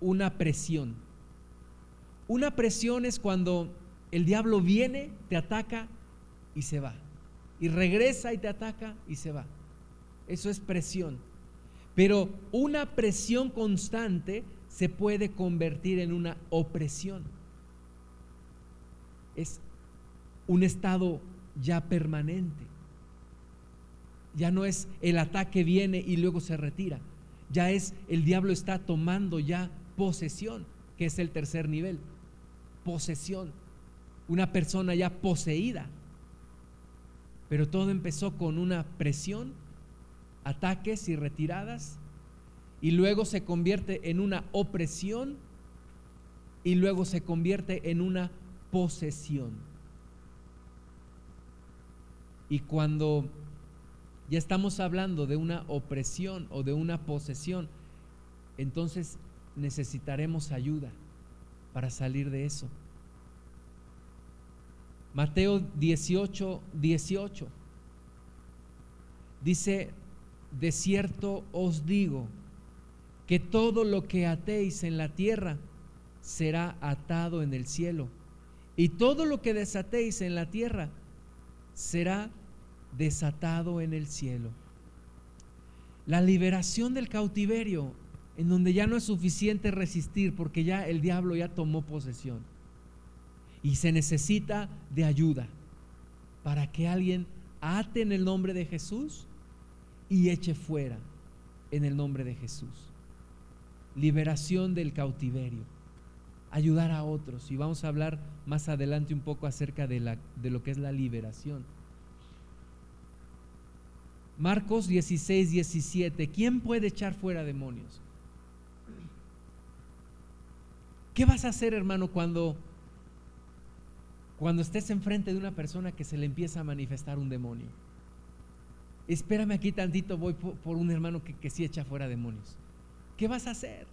S1: una presión. Una presión es cuando el diablo viene, te ataca y se va. Y regresa y te ataca y se va. Eso es presión. Pero una presión constante se puede convertir en una opresión. Es un estado ya permanente. Ya no es el ataque viene y luego se retira. Ya es el diablo está tomando ya posesión, que es el tercer nivel. Posesión. Una persona ya poseída. Pero todo empezó con una presión, ataques y retiradas. Y luego se convierte en una opresión. Y luego se convierte en una posesión. Y cuando ya estamos hablando de una opresión o de una posesión, entonces necesitaremos ayuda para salir de eso. Mateo 18, 18 dice, de cierto os digo que todo lo que atéis en la tierra será atado en el cielo, y todo lo que desatéis en la tierra será desatado en el cielo. La liberación del cautiverio, en donde ya no es suficiente resistir porque ya el diablo ya tomó posesión. Y se necesita de ayuda para que alguien ate en el nombre de Jesús y eche fuera en el nombre de Jesús. Liberación del cautiverio. Ayudar a otros. Y vamos a hablar más adelante un poco acerca de, la, de lo que es la liberación. Marcos 16, 17. ¿Quién puede echar fuera demonios? ¿Qué vas a hacer, hermano, cuando, cuando estés enfrente de una persona que se le empieza a manifestar un demonio? Espérame aquí tantito, voy por, un hermano que, sí echa fuera demonios. ¿Qué vas a hacer?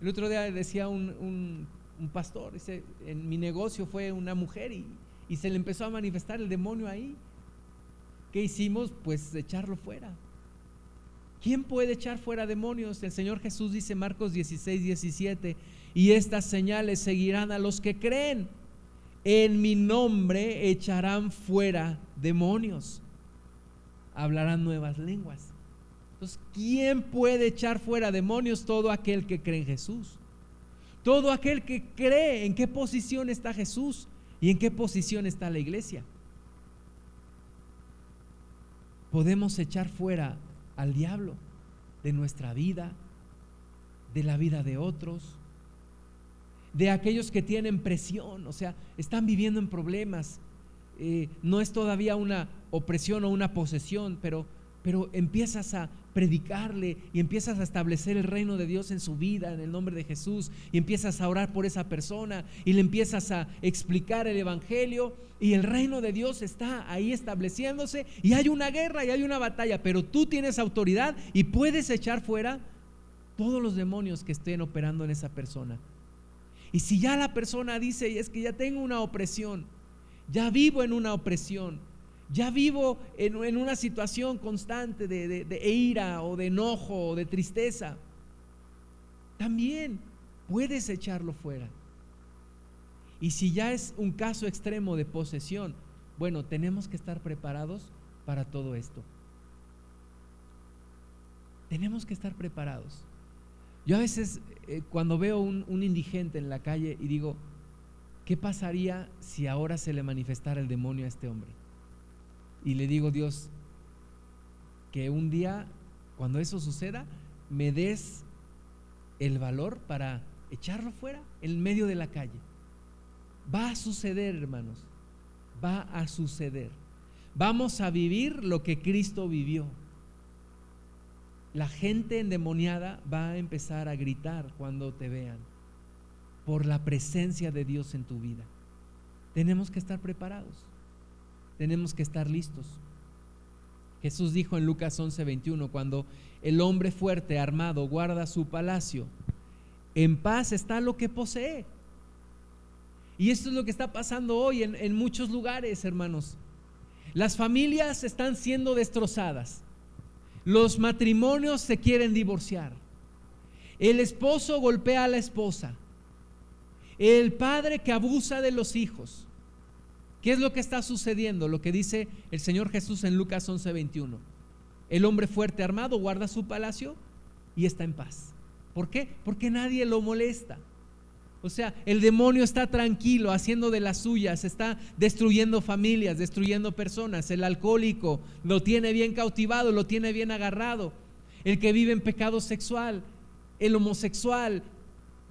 S1: El otro día decía un, pastor, dice, en mi negocio fue una mujer y, y se le empezó a manifestar el demonio ahí. ¿Qué hicimos? Pues echarlo fuera. ¿Quién puede echar fuera demonios? El Señor Jesús dice Marcos 16, 17, y estas señales seguirán a los que creen. En mi nombre echarán fuera demonios. Hablarán nuevas lenguas. Entonces, ¿quién puede echar fuera demonios? Todo aquel que cree en Jesús. Todo aquel que cree en qué posición está Jesús y en qué posición está la iglesia podemos echar fuera al diablo de nuestra vida, de la vida de otros, de aquellos que tienen presión, o sea, están viviendo en problemas. Eh, no es todavía una opresión o una posesión, pero, pero empiezas a predicarle y empiezas a establecer el reino de Dios en su vida en el nombre de Jesús y empiezas a orar por esa persona y le empiezas a explicar el Evangelio y el reino de Dios está ahí estableciéndose y hay una guerra y hay una batalla, pero tú tienes autoridad y puedes echar fuera todos los demonios que estén operando en esa persona. Y si ya la persona dice, es que ya tengo una opresión, ya vivo en una opresión, ya vivo en, una situación constante de, ira o de enojo o de tristeza, también puedes echarlo fuera. Y si ya es un caso extremo de posesión, bueno, tenemos que estar preparados para todo esto. Tenemos que estar preparados. Yo a veces eh, cuando veo un indigente en la calle y digo, ¿qué pasaría si ahora se le manifestara el demonio a este hombre? Y le digo, Dios, que un día, cuando eso suceda, me des el valor para echarlo fuera en medio de la calle. Va a suceder, hermanos. Va a suceder. Vamos a vivir lo que Cristo vivió. La gente endemoniada va a empezar a gritar cuando te vean por la presencia de Dios en tu vida. Tenemos que estar preparados. Tenemos que estar listos. Jesús dijo en Lucas 11:21, cuando el hombre fuerte, armado, guarda su palacio, en paz está lo que posee. Y esto es lo que está pasando hoy en, muchos lugares, hermanos. Las familias están siendo destrozadas. Los matrimonios se quieren divorciar. El esposo golpea a la esposa. El padre que abusa de los hijos. ¿Qué es lo que está sucediendo? Lo que dice el Señor Jesús en Lucas 11:21. El hombre fuerte armado guarda su palacio y está en paz. ¿Por qué? Porque nadie lo molesta. O sea, el demonio está tranquilo, haciendo de las suyas, está destruyendo familias, destruyendo personas. El alcohólico lo tiene bien cautivado, lo tiene bien agarrado. El que vive en pecado sexual, el homosexual,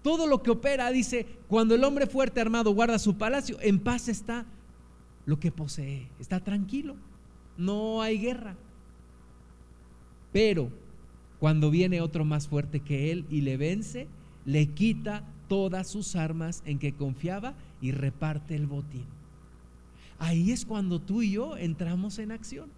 S1: todo lo que opera, dice, cuando el hombre fuerte armado guarda su palacio, en paz está lo que posee, está tranquilo, no hay guerra. Pero cuando viene otro más fuerte que él y le vence, le quita todas sus armas en que confiaba y reparte el botín. Ahí es cuando tú y yo entramos en acción.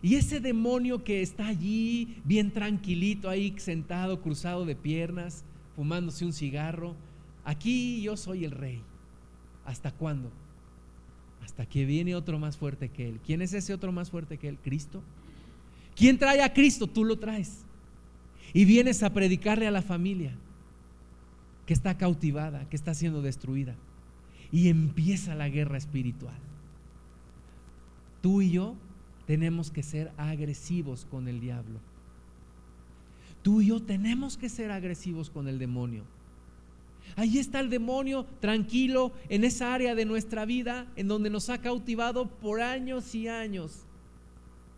S1: Y ese demonio que está allí, bien tranquilito, ahí sentado, cruzado de piernas, fumándose un cigarro, aquí yo soy el rey. ¿Hasta cuándo? Hasta que viene otro más fuerte que él. ¿Quién es ese otro más fuerte que él? Cristo. ¿Quién trae a Cristo? Tú lo traes. Y vienes a predicarle a la familia que está cautivada, que está siendo destruida. Y empieza la guerra espiritual. Tú y yo tenemos que ser agresivos con el diablo. Tú y yo tenemos que ser agresivos con el demonio. Ahí está el demonio tranquilo en esa área de nuestra vida en donde nos ha cautivado por años y años.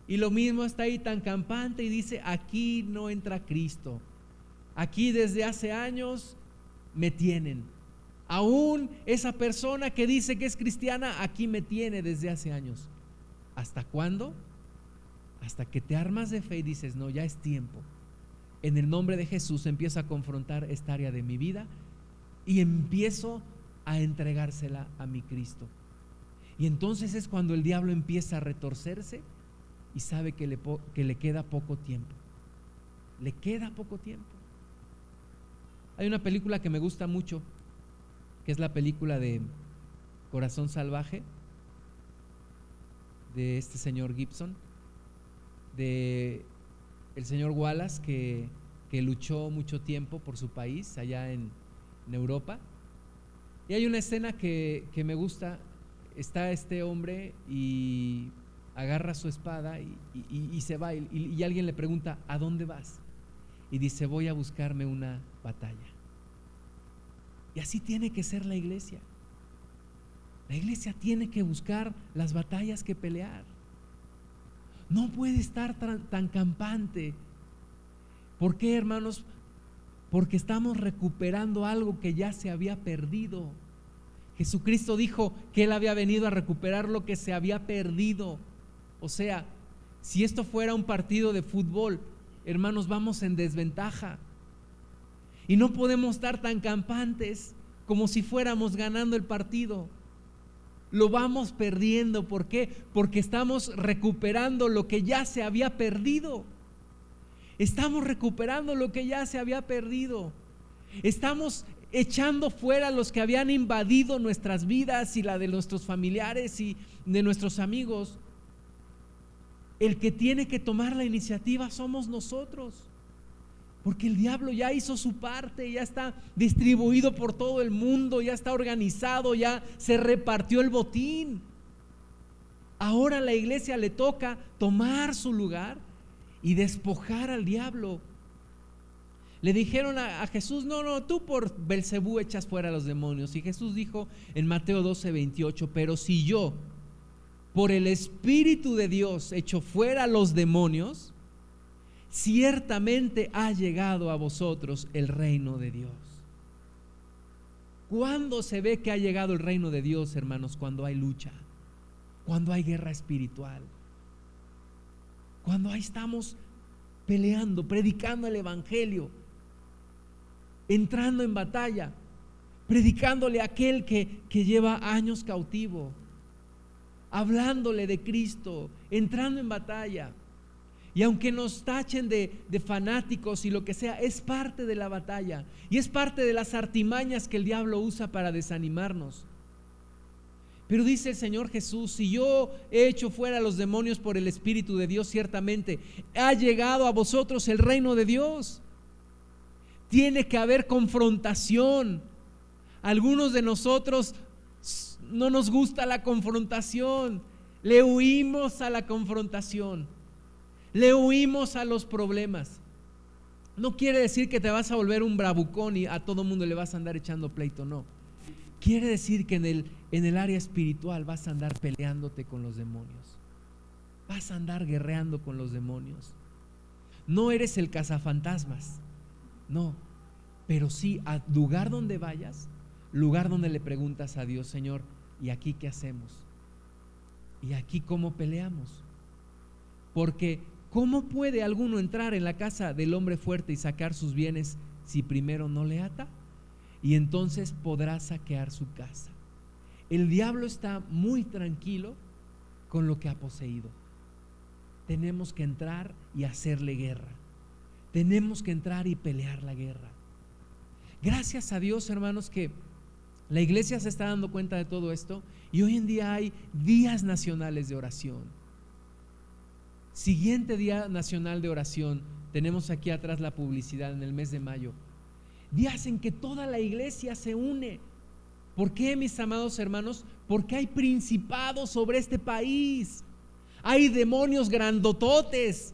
S1: Y lo mismo está ahí tan campante y dice, aquí no entra Cristo. Aquí desde hace años me tienen. Aún esa persona que dice que es cristiana, aquí me tiene desde hace años. ¿Hasta cuándo? Hasta que te armas de fe y dices, no, ya es tiempo. En el nombre de Jesús empiezo a confrontar esta área de mi vida y empiezo a entregársela a mi Cristo. Y entonces es cuando el diablo empieza a retorcerse y sabe que le, que le queda poco tiempo. Le queda poco tiempo. Hay una película que me gusta mucho, que es la película de Corazón Salvaje, de este señor Gibson, de el señor Wallace, que, que luchó mucho tiempo por su país allá en, Europa. Y hay una escena que, que, me gusta, está este hombre y agarra su espada y, y, se va y alguien le pregunta, ¿a dónde vas? y dice, voy a buscarme una batalla. Y así tiene que ser la iglesia. La iglesia tiene que buscar las batallas que pelear. No puede estar tan, campante. ¿Por qué, hermanos? Porque estamos recuperando algo que ya se había perdido. Jesucristo dijo que Él había venido a recuperar lo que se había perdido. O sea, si esto fuera un partido de fútbol, hermanos, vamos en desventaja. Y no podemos estar tan campantes como si fuéramos ganando el partido. Lo vamos perdiendo. ¿Por qué? Porque estamos recuperando lo que ya se había perdido. Estamos recuperando lo que ya se había perdido. Estamos echando fuera los que habían invadido nuestras vidas y la de nuestros familiares y de nuestros amigos. El que tiene que tomar la iniciativa somos nosotros. Porque el diablo ya hizo su parte, ya está distribuido por todo el mundo, ya está organizado, ya se repartió el botín. Ahora la iglesia le toca tomar su lugar y despojar al diablo. Le dijeron a, Jesús, no, no, tú por Belcebú echas fuera a los demonios. Y Jesús dijo en Mateo 12, 28, pero si yo por el Espíritu de Dios hecho fuera los demonios, ciertamente ha llegado a vosotros el reino de Dios. ¿Cuándo se ve que ha llegado el reino de Dios, hermanos? Cuando hay lucha, cuando hay guerra espiritual, cuando ahí estamos peleando, predicando el Evangelio, entrando en batalla, predicándole a aquel que, que lleva años cautivo, hablándole de Cristo, entrando en batalla. Y aunque nos tachen de, fanáticos y lo que sea, es parte de la batalla. Y es parte de las artimañas que el diablo usa para desanimarnos. Pero dice el Señor Jesús, si yo he hecho fuera a los demonios por el Espíritu de Dios, ciertamente ha llegado a vosotros el reino de Dios. Tiene que haber confrontación Algunos de nosotros no nos gusta la confrontación, le huimos a la confrontación, le huimos a los problemas. No quiere decir que te vas a volver un bravucón y a todo mundo le vas a andar echando pleito, no. Quiere decir que en el, en el área espiritual vas a andar peleándote con los demonios. Vas a andar guerreando con los demonios. No eres el cazafantasmas, no. Pero sí, al lugar donde vayas, lugar donde le preguntas a Dios, Señor, ¿y aquí qué hacemos? ¿Y aquí cómo peleamos? Porque ¿Cómo puede alguno entrar en la casa del hombre fuerte y sacar sus bienes si primero no le ata? Y entonces podrá saquear su casa. El diablo está muy tranquilo con lo que ha poseído. Tenemos que entrar y hacerle guerra. Tenemos que entrar y pelear la guerra. Gracias a Dios, hermanos, que la iglesia se está dando cuenta de todo esto y hoy en día hay días nacionales de oración Siguiente Día Nacional de Oración. Tenemos aquí atrás la publicidad en el mes de mayo. Días en que toda la iglesia se une. ¿Por qué, mis amados hermanos? Porque hay principados sobre este país. Hay demonios grandototes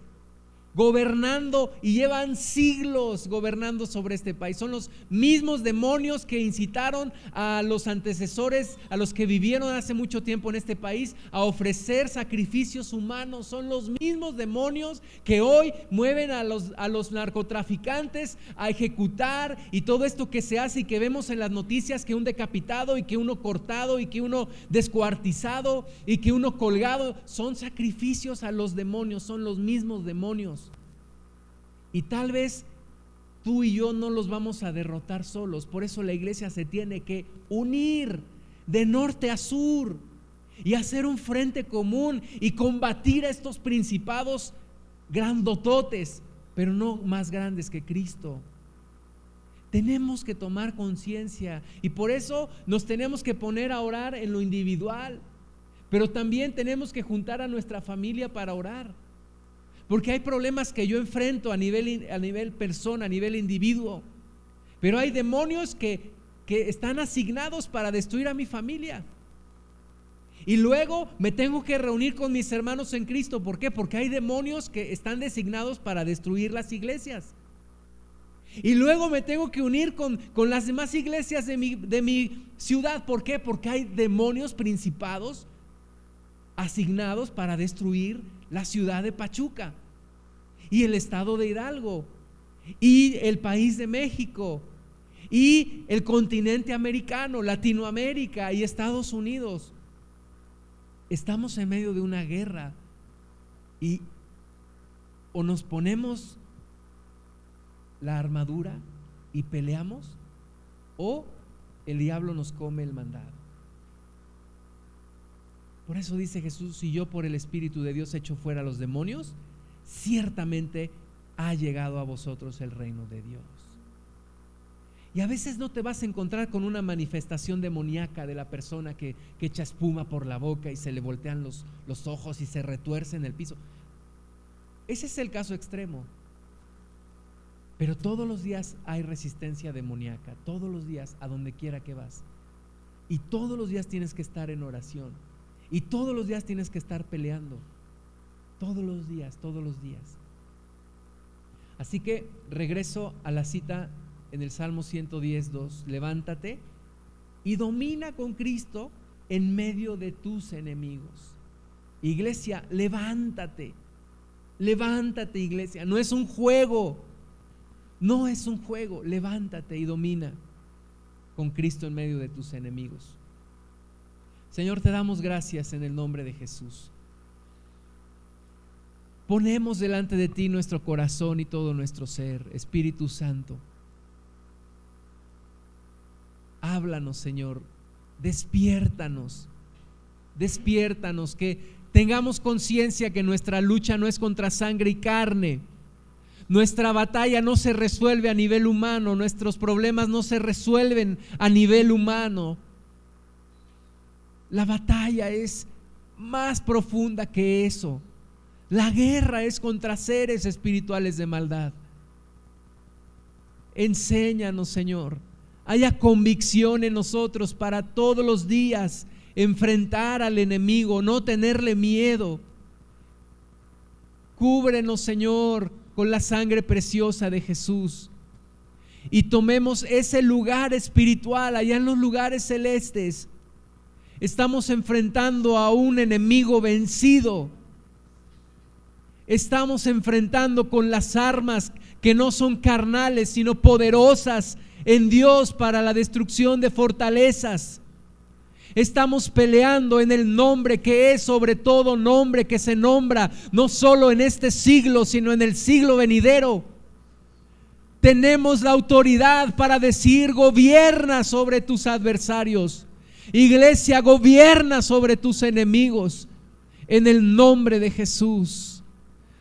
S1: gobernando y llevan siglos gobernando sobre este país. Son los mismos demonios que incitaron a los antecesores, a los que vivieron hace mucho tiempo en este país, a ofrecer sacrificios humanos. Son los mismos demonios que hoy mueven a los, a los narcotraficantes a ejecutar y todo esto que se hace y que vemos en las noticias, que un decapitado y que uno cortado y que uno descuartizado y que uno colgado, son sacrificios a los demonios, son los mismos demonios. Y tal vez tú y yo no los vamos a derrotar solos. Por eso la iglesia se tiene que unir de norte a sur y hacer un frente común y combatir a estos principados grandototes, pero no más grandes que Cristo. Tenemos que tomar conciencia y por eso nos tenemos que poner a orar en lo individual, pero también tenemos que juntar a nuestra familia para orar. Porque hay problemas que yo enfrento a nivel, a nivel persona, a nivel individuo. Pero hay demonios que, que están asignados para destruir a mi familia. Y luego me tengo que reunir con mis hermanos en Cristo. ¿Por qué? Porque hay demonios que están designados para destruir las iglesias. Y luego me tengo que unir con, con las demás iglesias de mi, de mi ciudad. ¿Por qué? Porque hay demonios principados asignados para destruir la ciudad de Pachuca y el estado de Hidalgo y el país de México y el continente americano, Latinoamérica y Estados Unidos. Estamos en medio de una guerra y o nos ponemos la armadura y peleamos o el diablo nos come el mandado. Por eso dice Jesús, si yo por el Espíritu de Dios echo fuera a los demonios, ciertamente ha llegado a vosotros el reino de Dios. Y a veces no te vas a encontrar con una manifestación demoníaca de la persona que, echa espuma por la boca y se le voltean los, los ojos y se retuerce en el piso. Ese es el caso extremo. Pero todos los días hay resistencia demoníaca, todos los días, a donde quiera que vas. Y todos los días tienes que estar en oración. Y todos los días tienes que estar peleando. Todos los días, todos los días. Así que regreso a la cita en el Salmo 110, 2. Levántate y domina con Cristo en medio de tus enemigos. Iglesia, levántate. Levántate, iglesia. No es un juego. No es un juego. Levántate y domina con Cristo en medio de tus enemigos. Señor, te damos gracias en el nombre de Jesús. Ponemos delante de ti nuestro corazón y todo nuestro ser, Espíritu Santo. Háblanos, Señor. Despiértanos. Despiértanos, que tengamos conciencia que nuestra lucha no es contra sangre y carne. Nuestra batalla no se resuelve a nivel humano, nuestros problemas no se resuelven a nivel humano. La batalla es más profunda que eso. La guerra es contra seres espirituales de maldad. Enséñanos, Señor, haya convicción en nosotros para todos los días enfrentar al enemigo, no tenerle miedo. Cúbrenos, Señor, con la sangre preciosa de Jesús. Y tomemos ese lugar espiritual allá en los lugares celestes. Estamos enfrentando a un enemigo vencido. Estamos enfrentando con las armas que no son carnales, sino poderosas en Dios para la destrucción de fortalezas. Estamos peleando en el nombre que es sobre todo nombre que se nombra, no solo en este siglo, sino en el siglo venidero. Tenemos la autoridad para decir, gobierna sobre tus adversarios. Iglesia, gobierna sobre tus enemigos. En el nombre de Jesús.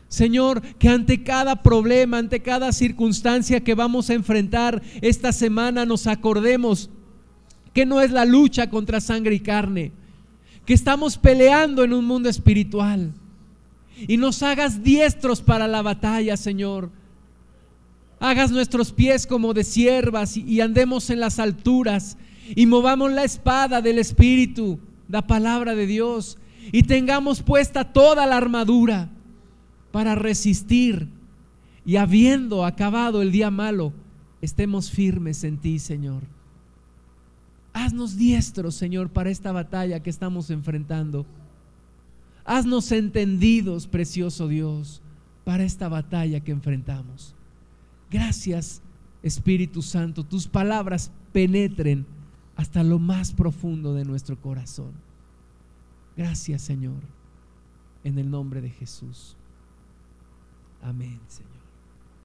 S1: Señor, que ante cada problema, ante cada circunstancia que vamos a enfrentar esta semana, nos acordemos que no es la lucha contra sangre y carne, que estamos peleando en un mundo espiritual. Y nos hagas diestros para la batalla, Señor. Hagas nuestros pies como de siervas y andemos en las alturas y movamos la espada del Espíritu, la palabra de Dios, y tengamos puesta toda la armadura para resistir y habiendo acabado el día malo, estemos firmes en ti, Señor. Haznos diestros, Señor, para esta batalla que estamos enfrentando. Haznos entendidos, precioso Dios, para esta batalla que enfrentamos. Gracias, Espíritu Santo, tus palabras penetren hasta lo más profundo de nuestro corazón. Gracias, Señor, en el nombre de Jesús. Amén, Señor.